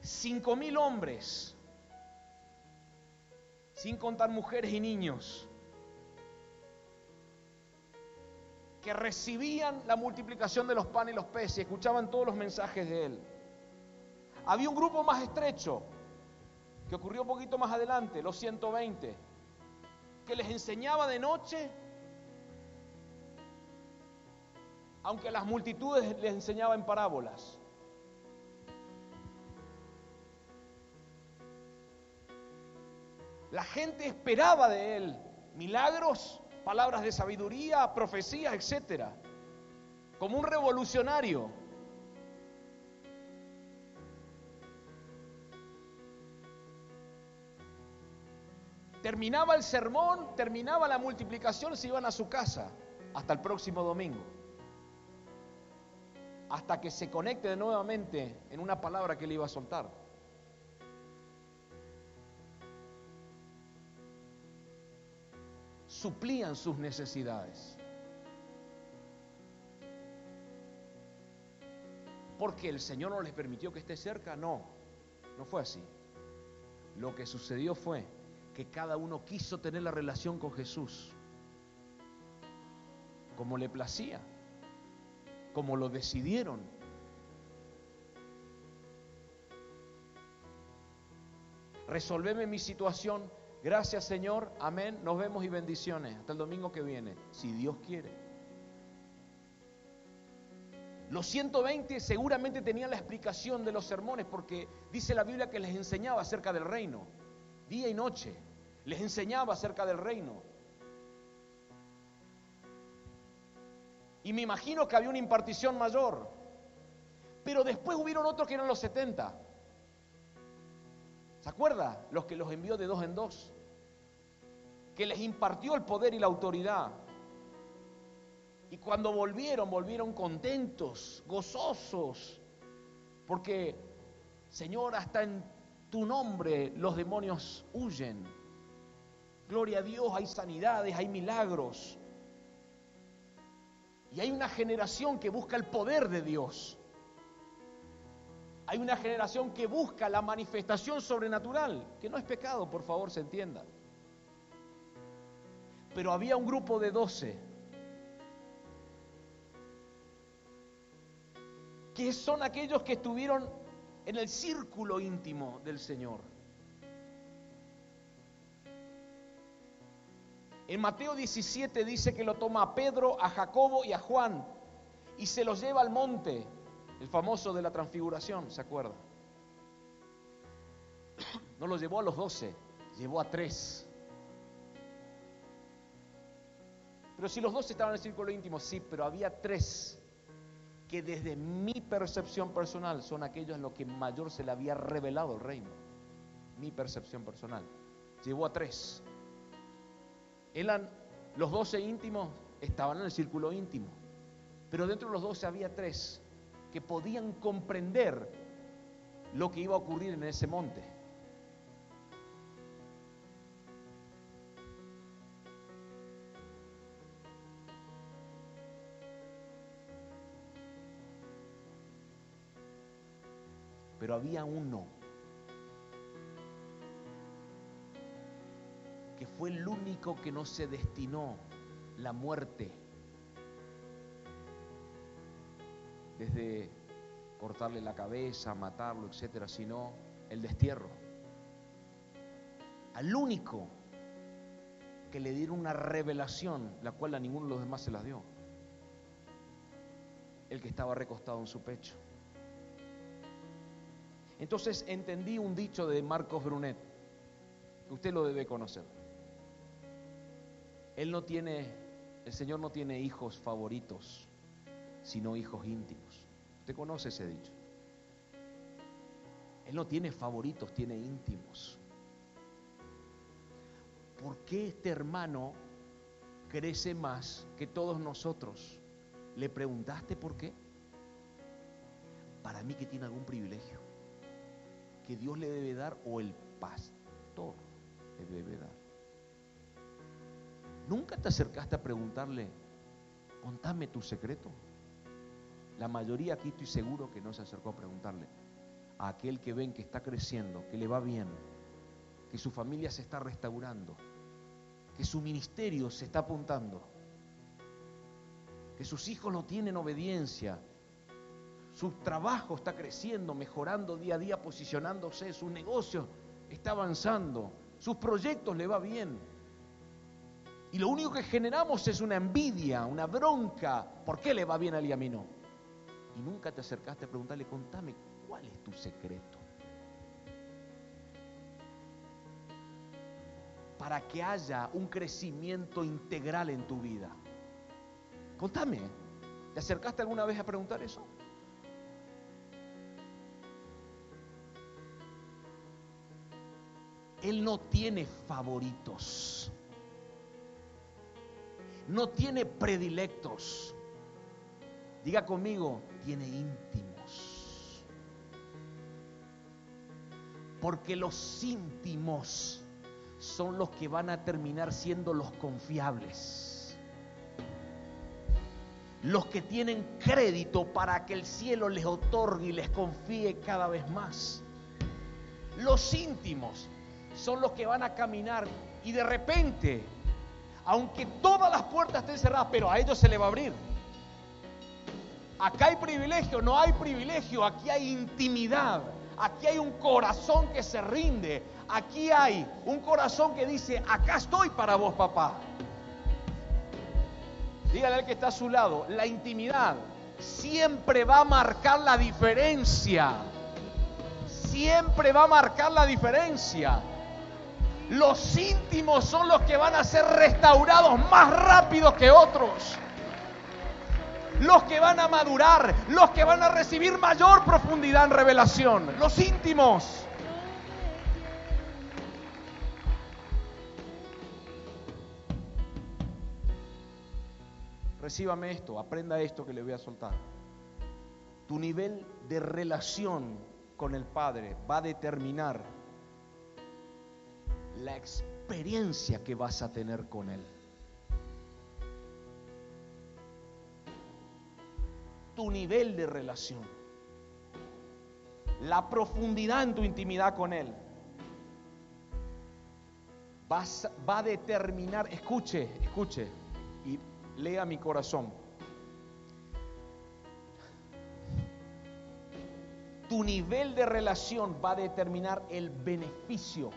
Cinco mil hombres, sin contar mujeres y niños, que recibían la multiplicación de los panes y los peces, y escuchaban todos los mensajes de Él. Había un grupo más estrecho, que ocurrió un poquito más adelante, los 120, que les enseñaba de noche aunque las multitudes les enseñaba en parábolas. La gente esperaba de él milagros, palabras de sabiduría, profecías, etc. Como un revolucionario. Terminaba el sermón, terminaba la multiplicación, se iban a su casa. Hasta el próximo domingo hasta que se conecte nuevamente en una palabra que le iba a soltar. Suplían sus necesidades. Porque el Señor no les permitió que esté cerca, no, no fue así. Lo que sucedió fue que cada uno quiso tener la relación con Jesús como le placía. Como lo decidieron. Resolveme mi situación. Gracias Señor. Amén. Nos vemos y bendiciones. Hasta el domingo que viene, si Dios quiere. Los 120 seguramente tenían la explicación de los sermones porque dice la Biblia que les enseñaba acerca del reino, día y noche. Les enseñaba acerca del reino. Y me imagino que había una impartición mayor. Pero después hubieron otros que eran los 70. ¿Se acuerda? Los que los envió de dos en dos. Que les impartió el poder y la autoridad. Y cuando volvieron, volvieron contentos, gozosos. Porque, Señor, hasta en tu nombre los demonios huyen. Gloria a Dios, hay sanidades, hay milagros. Y hay una generación que busca el poder de Dios. Hay una generación que busca la manifestación sobrenatural, que no es pecado, por favor, se entienda. Pero había un grupo de doce que son aquellos que estuvieron en el círculo íntimo del Señor. En Mateo 17 dice que lo toma a Pedro, a Jacobo y a Juan y se los lleva al monte, el famoso de la transfiguración, ¿se acuerda? No lo llevó a los doce, llevó a tres. Pero si los doce estaban en el círculo íntimo, sí, pero había tres que desde mi percepción personal son aquellos en los que mayor se le había revelado el reino. Mi percepción personal. Llevó a tres. Eran los doce íntimos, estaban en el círculo íntimo, pero dentro de los doce había tres que podían comprender lo que iba a ocurrir en ese monte. Pero había uno que fue el único que no se destinó la muerte. Desde cortarle la cabeza, matarlo, etcétera, sino el destierro. Al único que le dieron una revelación, la cual a ninguno de los demás se la dio. El que estaba recostado en su pecho. Entonces entendí un dicho de Marcos Brunet, que usted lo debe conocer. Él no tiene, el Señor no tiene hijos favoritos, sino hijos íntimos. Usted conoce ese dicho. Él no tiene favoritos, tiene íntimos. ¿Por qué este hermano crece más que todos nosotros? ¿Le preguntaste por qué? Para mí que tiene algún privilegio que Dios le debe dar o el pastor le debe dar. ¿Nunca te acercaste a preguntarle, contame tu secreto? La mayoría aquí estoy seguro que no se acercó a preguntarle. A aquel que ven que está creciendo, que le va bien, que su familia se está restaurando, que su ministerio se está apuntando, que sus hijos no tienen obediencia, su trabajo está creciendo, mejorando día a día, posicionándose, su negocio está avanzando, sus proyectos le va bien. Y lo único que generamos es una envidia, una bronca. ¿Por qué le va bien a él y a mí no? Y nunca te acercaste a preguntarle, contame, ¿cuál es tu secreto? Para que haya un crecimiento integral en tu vida. Contame, ¿te acercaste alguna vez a preguntar eso? Él no tiene favoritos no tiene predilectos. Diga conmigo, tiene íntimos. Porque los íntimos son los que van a terminar siendo los confiables. Los que tienen crédito para que el cielo les otorgue y les confíe cada vez más. Los íntimos son los que van a caminar y de repente aunque todas las puertas estén cerradas, pero a ellos se le va a abrir. Acá hay privilegio, no hay privilegio, aquí hay intimidad, aquí hay un corazón que se rinde, aquí hay un corazón que dice, acá estoy para vos, papá. Dígale al que está a su lado, la intimidad siempre va a marcar la diferencia. Siempre va a marcar la diferencia. Los íntimos son los que van a ser restaurados más rápido que otros. Los que van a madurar, los que van a recibir mayor profundidad en revelación, los íntimos. Recíbame esto, aprenda esto que le voy a soltar. Tu nivel de relación con el Padre va a determinar la experiencia que vas a tener con Él. Tu nivel de relación. La profundidad en tu intimidad con Él. va a determinar, escuche, escuche, y lea mi corazón. Tu nivel de relación va a determinar el beneficio.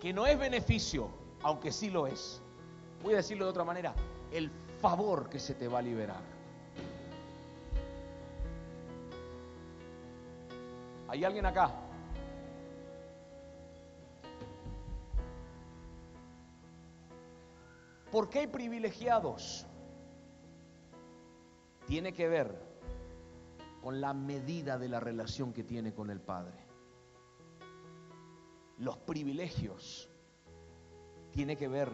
Que no es beneficio, aunque sí lo es. Voy a decirlo de otra manera, el favor que se te va a liberar. ¿Hay alguien acá? ¿Por qué hay privilegiados? Tiene que ver con la medida de la relación que tiene con el Padre. Los privilegios tiene que ver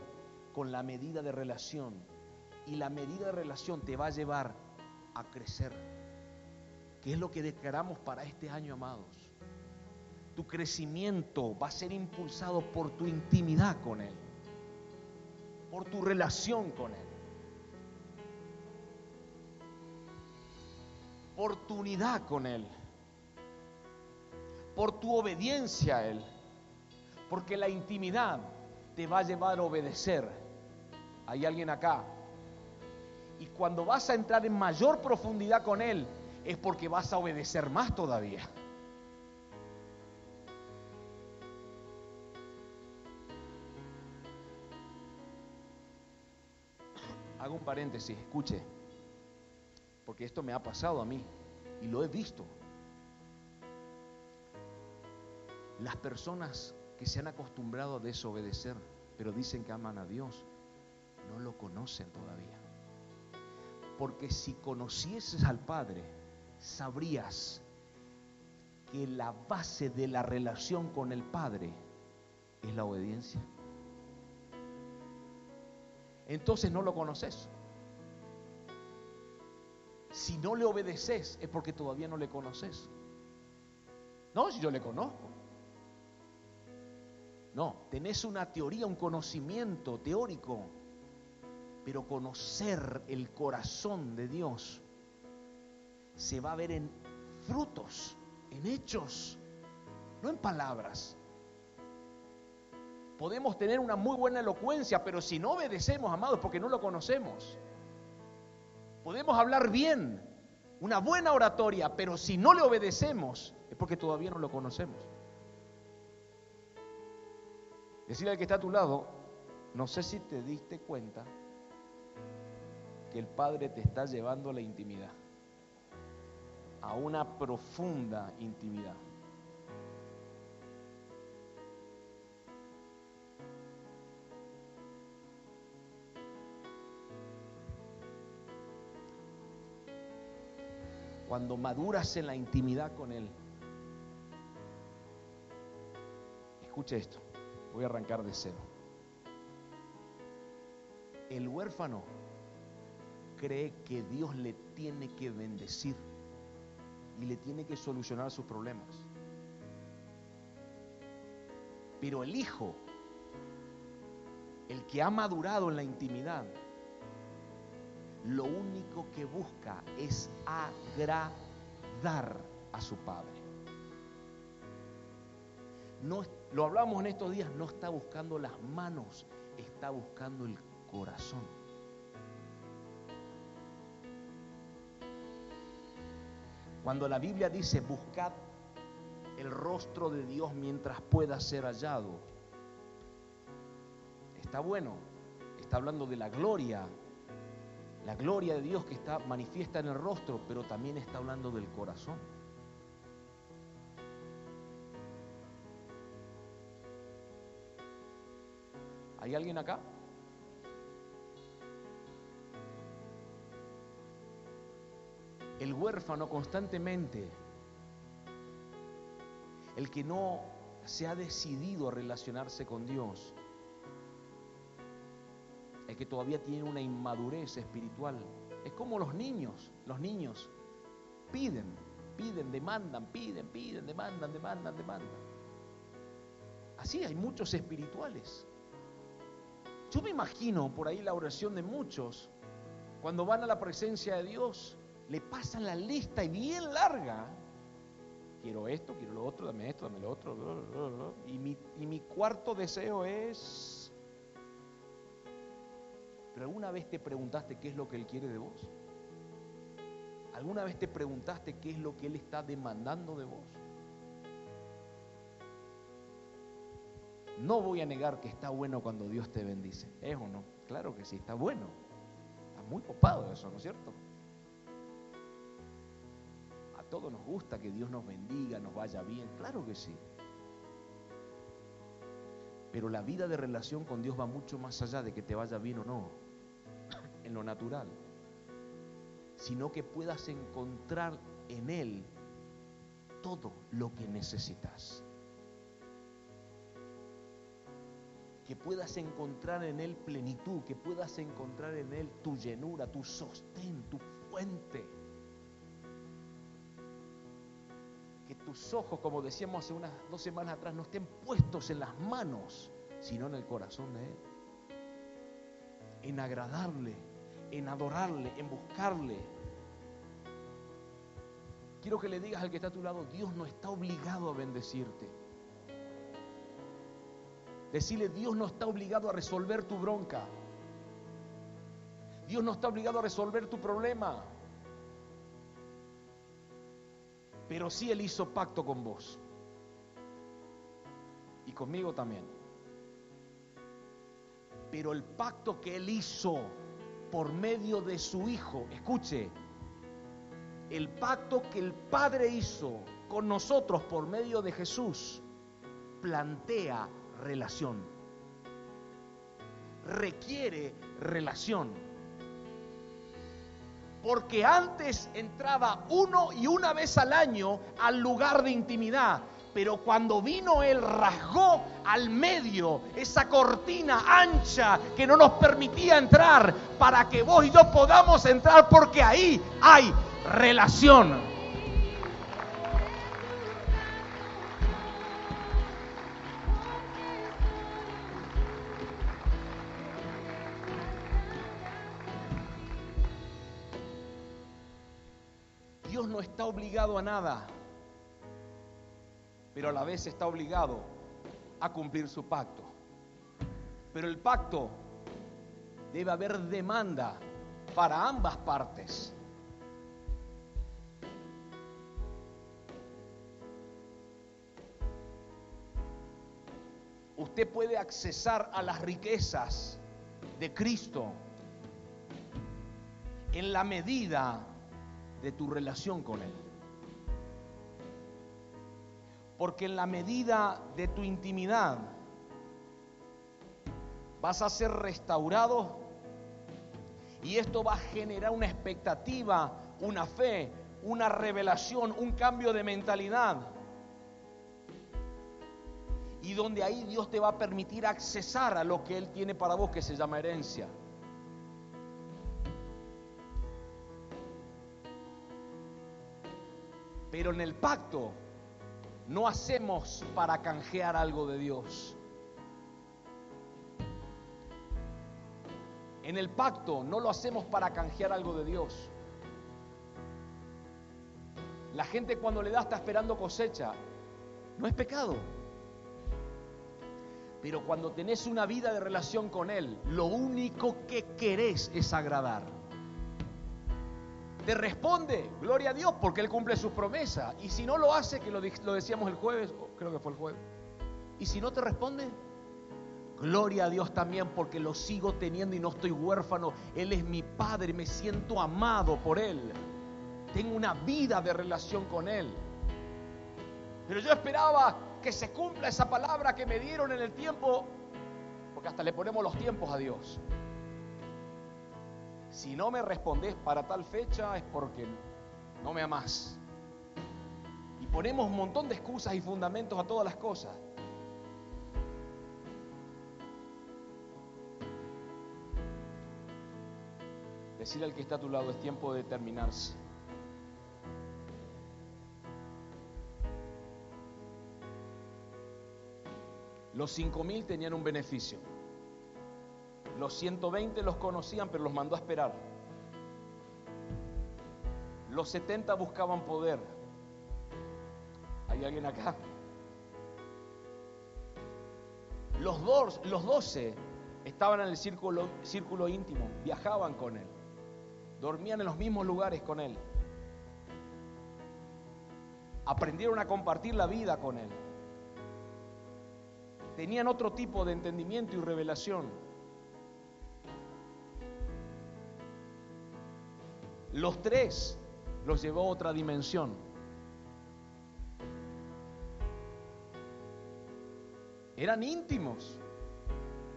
con la medida de relación y la medida de relación te va a llevar a crecer. ¿Qué es lo que declaramos para este año, amados? Tu crecimiento va a ser impulsado por tu intimidad con Él por tu relación con Él. Por tu unidad con Él. Por tu obediencia a Él. Porque la intimidad te va a llevar a obedecer. Hay alguien acá. Y cuando vas a entrar en mayor profundidad con Él, es porque vas a obedecer más todavía. hago un paréntesis, escuche, porque esto me ha pasado a mí y lo he visto. Las personas que se han acostumbrado a desobedecer, pero dicen que aman a Dios, no lo conocen todavía. Porque si conocieses al Padre, sabrías que la base de la relación con el Padre es la obediencia entonces no lo conoces. Si no le obedeces es porque todavía no le conoces. No, si yo le conozco. No, tenés una teoría, un conocimiento teórico, pero conocer el corazón de Dios se va a ver en frutos, en hechos, no en palabras. Podemos tener una muy buena elocuencia, pero si no obedecemos, amados, porque no lo conocemos. Podemos hablar bien, una buena oratoria, pero si no le obedecemos, es porque todavía no lo conocemos. Decirle al que está a tu lado, no sé si te diste cuenta que el Padre te está llevando a la intimidad, a una profunda intimidad. cuando maduras en la intimidad con Él. Escuche esto, voy a arrancar de cero. El huérfano cree que Dios le tiene que bendecir y le tiene que solucionar sus problemas. Pero el hijo, el que ha madurado en la intimidad, lo único que busca es agradar a su Padre. No, lo hablamos en estos días, no está buscando las manos, está buscando el corazón. Cuando la Biblia dice buscad el rostro de Dios mientras pueda ser hallado, está bueno, está hablando de la gloria, la gloria de Dios que está manifiesta en el rostro, pero también está hablando del corazón. ¿Hay alguien acá? El huérfano constantemente, el que no se ha decidido a relacionarse con Dios, el que todavía tiene una inmadurez espiritual, es como los niños, los niños. Piden, piden, demandan, piden, piden, demandan, demandan, demandan. Así hay muchos espirituales yo me imagino por ahí la oración de muchos, cuando van a la presencia de Dios, le pasan la lista y bien larga. Quiero esto, quiero lo otro, dame esto, dame lo otro. Y mi, y mi cuarto deseo es... ¿Pero alguna vez te preguntaste qué es lo que Él quiere de vos? ¿Alguna vez te preguntaste qué es lo que Él está demandando de vos? No voy a negar que está bueno cuando Dios te bendice. ¿Es o no? Claro que sí, está bueno. Está muy copado eso, ¿no es cierto? A todos nos gusta que Dios nos bendiga, nos vaya bien. Claro que sí. Pero la vida de relación con Dios va mucho más allá de que te vaya bien o no, en lo natural, sino que puedas encontrar en Él todo lo que necesitas. Que puedas encontrar en Él plenitud, que puedas encontrar en Él tu llenura, tu sostén, tu fuente. Que tus ojos, como decíamos hace unas dos semanas atrás, no estén puestos en las manos, sino en el corazón de Él. En agradarle, en adorarle, en buscarle. Quiero que le digas al que está a tu lado, Dios no está obligado a bendecirte. Decirle, Dios no está obligado a resolver tu bronca. Dios no está obligado a resolver tu problema. Pero sí Él hizo pacto con vos. Y conmigo también. Pero el pacto que Él hizo por medio de su Hijo, escuche, el pacto que el Padre hizo con nosotros por medio de Jesús, plantea relación. Requiere relación. Porque antes entraba uno y una vez al año al lugar de intimidad. Pero cuando vino Él rasgó al medio esa cortina ancha que no nos permitía entrar para que vos y yo podamos entrar porque ahí hay relación. Está obligado a nada, pero a la vez está obligado a cumplir su pacto. Pero el pacto debe haber demanda para ambas partes. Usted puede accesar a las riquezas de Cristo en la medida de tu relación con Él. Porque en la medida de tu intimidad vas a ser restaurado y esto va a generar una expectativa, una fe, una revelación, un cambio de mentalidad. Y donde ahí Dios te va a permitir accesar a lo que Él tiene para vos que se llama herencia. Pero en el pacto no hacemos para canjear algo de Dios. En el pacto no lo hacemos para canjear algo de Dios. La gente cuando le da está esperando cosecha. No es pecado. Pero cuando tenés una vida de relación con Él, lo único que querés es agradar. Te responde, gloria a Dios, porque Él cumple sus promesas. Y si no lo hace, que lo, lo decíamos el jueves, creo que fue el jueves, y si no te responde, gloria a Dios también, porque lo sigo teniendo y no estoy huérfano. Él es mi Padre, me siento amado por Él. Tengo una vida de relación con Él. Pero yo esperaba que se cumpla esa palabra que me dieron en el tiempo, porque hasta le ponemos los tiempos a Dios. Si no me respondes para tal fecha es porque no me amas. Y ponemos un montón de excusas y fundamentos a todas las cosas. Decirle al que está a tu lado, es tiempo de determinarse. Los 5.000 tenían un beneficio. Los 120 los conocían, pero los mandó a esperar. Los 70 buscaban poder. ¿Hay alguien acá? Los, dos, los 12 estaban en el círculo, círculo íntimo, viajaban con él, dormían en los mismos lugares con él, aprendieron a compartir la vida con él, tenían otro tipo de entendimiento y revelación. Los tres los llevó a otra dimensión. Eran íntimos,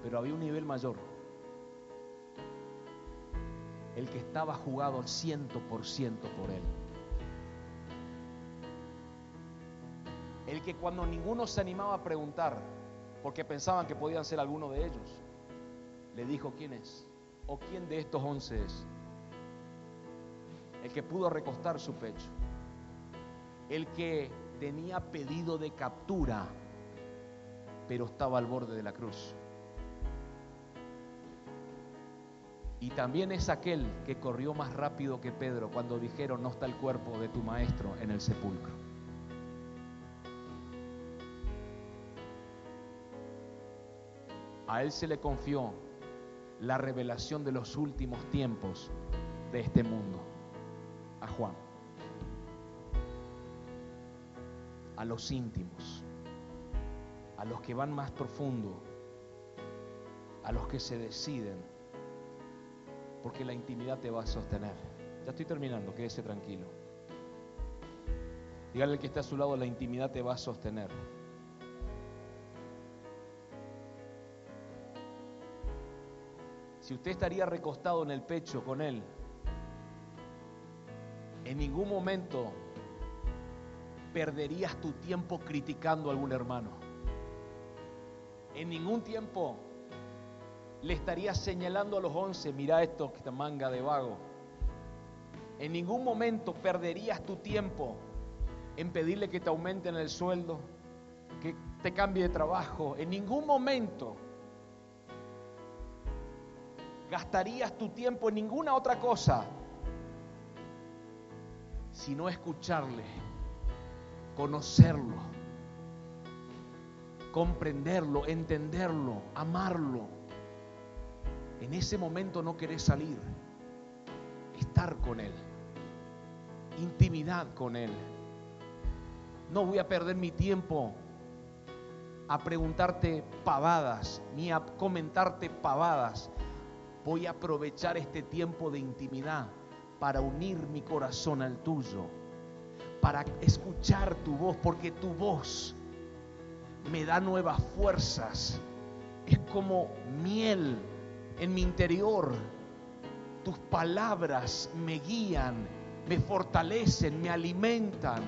pero había un nivel mayor. El que estaba jugado al ciento por ciento por él. El que cuando ninguno se animaba a preguntar, porque pensaban que podían ser alguno de ellos, le dijo quién es o quién de estos once es el que pudo recostar su pecho, el que tenía pedido de captura, pero estaba al borde de la cruz. Y también es aquel que corrió más rápido que Pedro cuando dijeron, no está el cuerpo de tu maestro en el sepulcro. A él se le confió la revelación de los últimos tiempos de este mundo. Juan, a los íntimos, a los que van más profundo, a los que se deciden, porque la intimidad te va a sostener. Ya estoy terminando, quédese tranquilo. Dígale al que está a su lado, la intimidad te va a sostener. Si usted estaría recostado en el pecho con Él, en ningún momento perderías tu tiempo criticando a algún hermano. En ningún tiempo le estarías señalando a los once, mira esto, esta manga de vago. En ningún momento perderías tu tiempo en pedirle que te aumenten el sueldo, que te cambie de trabajo. En ningún momento gastarías tu tiempo en ninguna otra cosa sino escucharle, conocerlo, comprenderlo, entenderlo, amarlo. En ese momento no querés salir, estar con Él, intimidad con Él. No voy a perder mi tiempo a preguntarte pavadas, ni a comentarte pavadas. Voy a aprovechar este tiempo de intimidad para unir mi corazón al tuyo, para escuchar tu voz, porque tu voz me da nuevas fuerzas. Es como miel en mi interior. Tus palabras me guían, me fortalecen, me alimentan.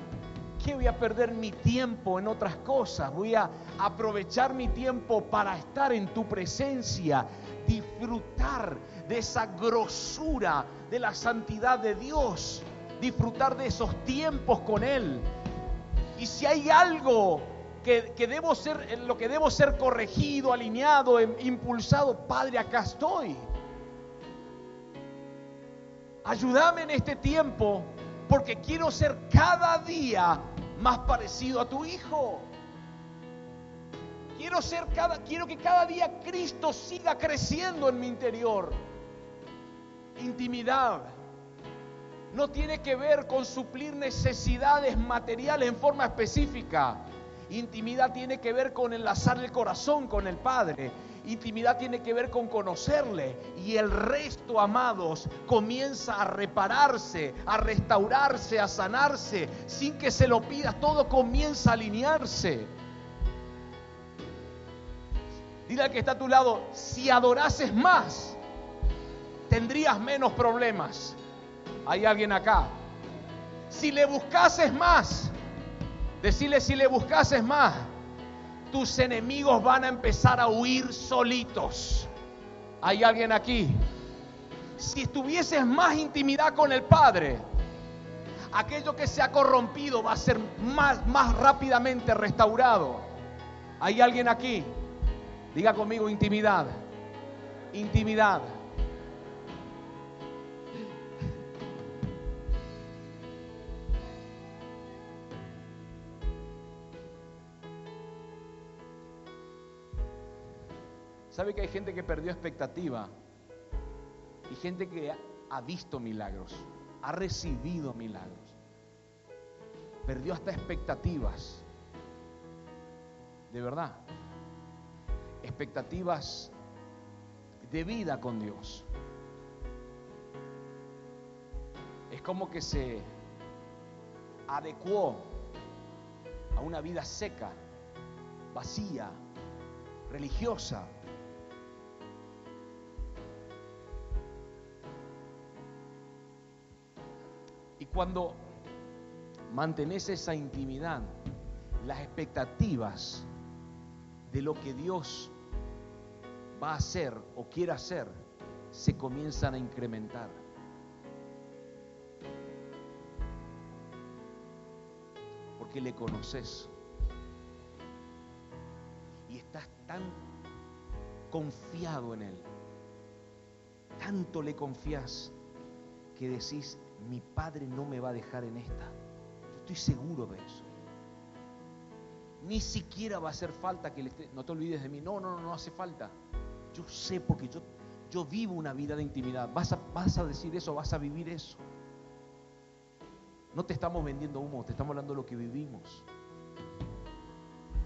¿Qué voy a perder mi tiempo en otras cosas? Voy a aprovechar mi tiempo para estar en tu presencia, disfrutar de esa grosura de la santidad de Dios, disfrutar de esos tiempos con Él. Y si hay algo que, debo ser, en lo que debo ser corregido, alineado, em, impulsado, Padre, acá estoy. Ayúdame en este tiempo porque quiero ser cada día más parecido a tu Hijo. Quiero ser cada, quiero que cada día Cristo siga creciendo en mi interior. Intimidad. no tiene que ver con suplir necesidades materiales en forma específica. Intimidad tiene que ver con enlazar el corazón con el Padre. Intimidad tiene que ver con conocerle. Y el resto, amados, comienza a repararse, a restaurarse, a sanarse, sin que se lo pidas. Todo comienza a alinearse. Dile al que está a tu lado, si adorases más, tendrías menos problemas. Hay alguien acá. Si le buscases más, decirle si le buscases más, tus enemigos van a empezar a huir solitos. Hay alguien aquí. Si tuvieses más intimidad con el Padre, aquello que se ha corrompido va a ser más, más rápidamente restaurado. Hay alguien aquí. Diga conmigo intimidad. Intimidad. ¿Sabe que hay gente que perdió expectativa? Y gente que ha visto milagros, ha recibido milagros. Perdió hasta expectativas. De verdad. Expectativas de vida con Dios. Es como que se adecuó a una vida seca, vacía, religiosa, cuando mantenés esa intimidad, las expectativas de lo que Dios va a hacer o quiere hacer se comienzan a incrementar. Porque le conoces. Y estás tan confiado en Él. Tanto le confías que decís, mi padre no me va a dejar en esta. Yo estoy seguro de eso. Ni siquiera va a hacer falta que le esté, no te olvides de mí. No, no, no, no hace falta. Yo sé porque yo, yo vivo una vida de intimidad. Vas a, vas a decir eso, vas a vivir eso. No te estamos vendiendo humo, te estamos hablando de lo que vivimos.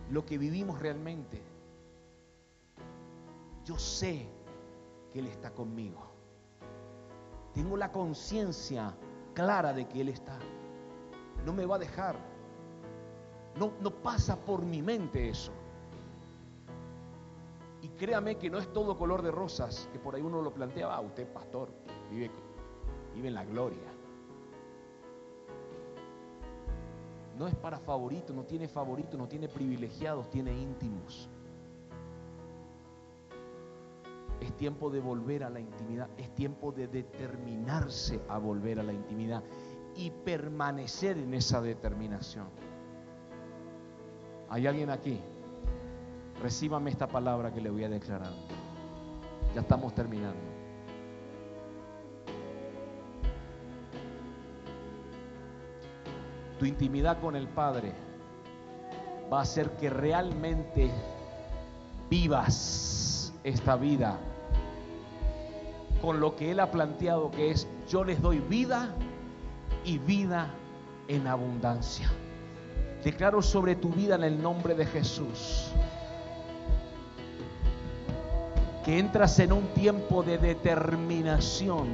Lo que vivimos realmente. Yo sé que Él está conmigo. Tengo la conciencia clara de que Él está. No me va a dejar. No, no pasa por mi mente eso. Créame que no es todo color de rosas, que por ahí uno lo plantea, ah, usted pastor, vive, vive en la gloria. No es para favoritos, no tiene favoritos, no tiene privilegiados, tiene íntimos. Es tiempo de volver a la intimidad. Es tiempo de determinarse a volver a la intimidad y permanecer en esa determinación. ¿Hay alguien aquí? Recíbame esta palabra que le voy a declarar. Ya estamos terminando. Tu intimidad con el Padre va a hacer que realmente vivas esta vida con lo que Él ha planteado, que es yo les doy vida y vida en abundancia. Declaro sobre tu vida en el nombre de Jesús que entras en un tiempo de determinación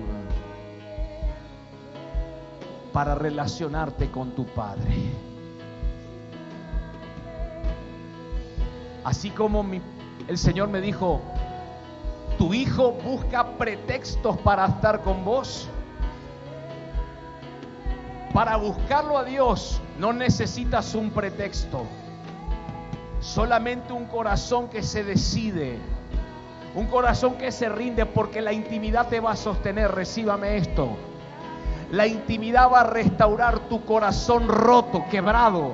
para relacionarte con tu Padre. Así como el Señor me dijo, ¿Tu hijo busca pretextos para estar con vos? Para buscarlo a Dios no necesitas un pretexto, solamente un corazón que se decide, un corazón que se rinde porque la intimidad te va a sostener, recíbame esto. La intimidad va a restaurar tu corazón roto, quebrado,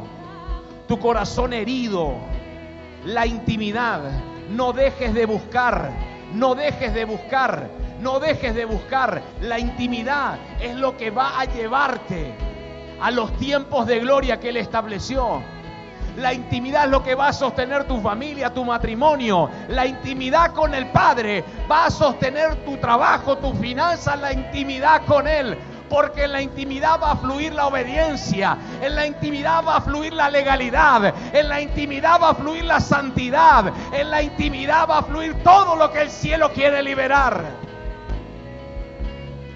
tu corazón herido. La intimidad, no dejes de buscar no dejes de buscar, no dejes de buscar. La intimidad es lo que va a llevarte a los tiempos de gloria que Él estableció. La intimidad es lo que va a sostener tu familia, tu matrimonio. La intimidad con el Padre va a sostener tu trabajo, tu finanzas, la intimidad con Él. porque en la intimidad va a fluir la obediencia, en la intimidad va a fluir la legalidad, en la intimidad va a fluir la santidad, en la intimidad va a fluir todo lo que el cielo quiere liberar.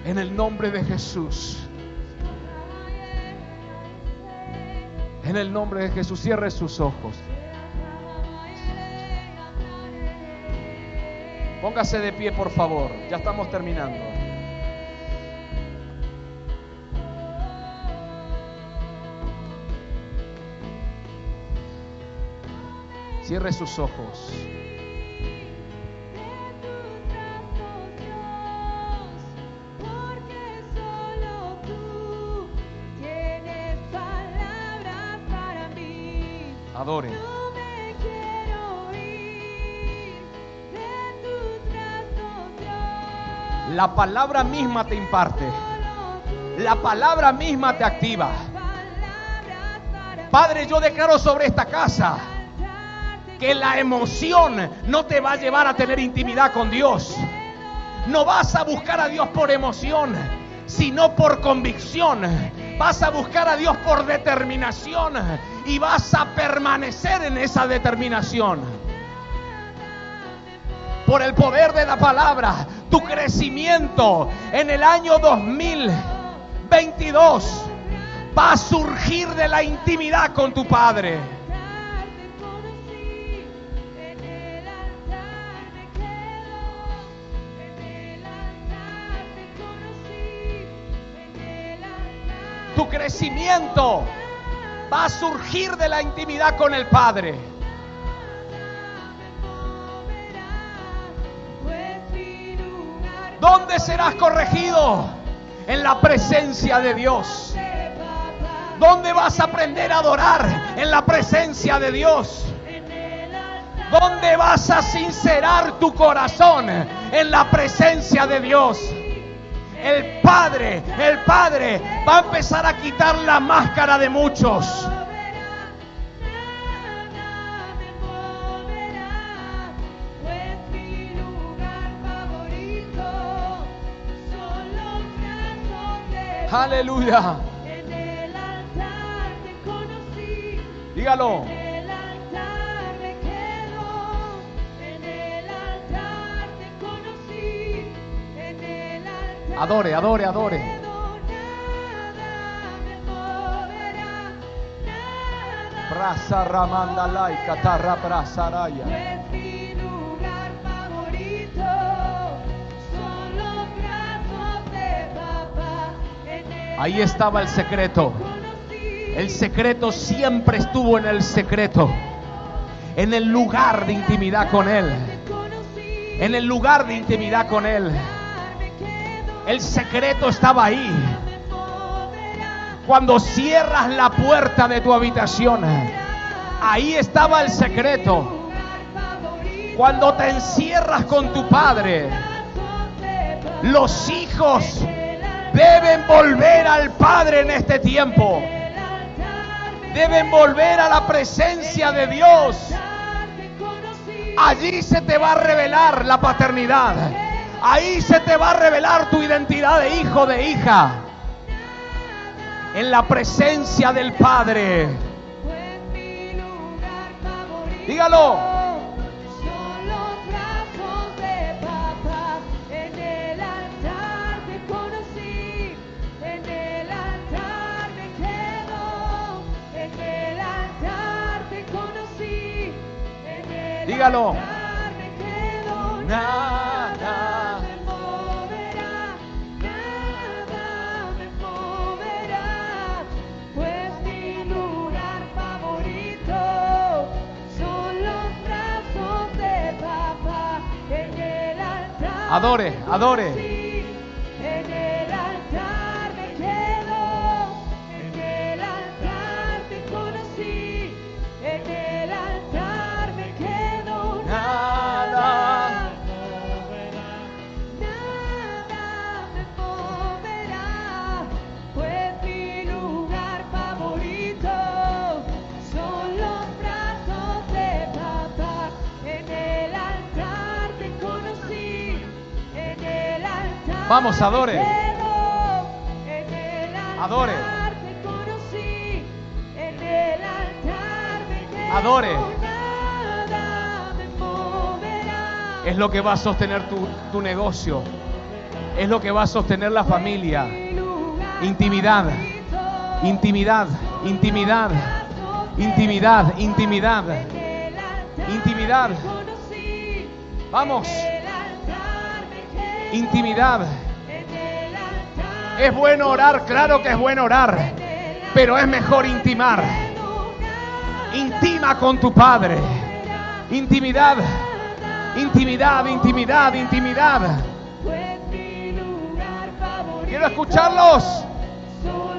En el nombre de Jesús. En el nombre de Jesús, cierre sus ojos. Póngase de pie, por favor. Ya estamos terminando. Cierre sus ojos. La palabra misma te imparte. La palabra misma te activa. Padre, yo declaro sobre esta casa que la emoción no te va a llevar a tener intimidad con Dios. No vas a buscar a Dios por emoción, sino por convicción. Vas a buscar a Dios por determinación y vas a permanecer en esa determinación. Por el poder de la palabra, tu crecimiento en el año 2022 va a surgir de la intimidad con tu Padre. Crecimiento va a surgir de la intimidad con el Padre. ¿Dónde serás corregido? En la presencia de Dios. ¿Dónde vas a aprender a adorar? En la presencia de Dios. ¿Dónde vas a sincerar tu corazón? En la presencia de Dios. El Padre, el Padre va a empezar a quitar la máscara de muchos. moverá, nada favorito son los brazos de papá, en el Ahí estaba el secreto. El secreto siempre estuvo en el secreto. En el lugar de intimidad con Él. En el lugar de intimidad con Él. El secreto estaba ahí. Cuando cierras la puerta de tu habitación, ahí estaba el secreto. Cuando te encierras con tu padre, los hijos deben volver al padre en este tiempo. Deben volver a la presencia de Dios. Allí se te va a revelar la paternidad. Ahí se te va a revelar tu identidad de hijo, de hija. En la presencia del Padre. Dígalo. Son los Adore, adore. Vamos, adore. Adore. Adore. Es lo que va a sostener tu, tu negocio. Es lo que va a sostener la familia. Intimidad. Intimidad. Intimidad. Intimidad. Intimidad. Intimidad. Vamos. Intimidad. Es bueno orar, claro que es bueno orar. Pero es mejor intimar. Intima con tu Padre. Intimidad. Intimidad, intimidad, intimidad. Quiero escucharlos. son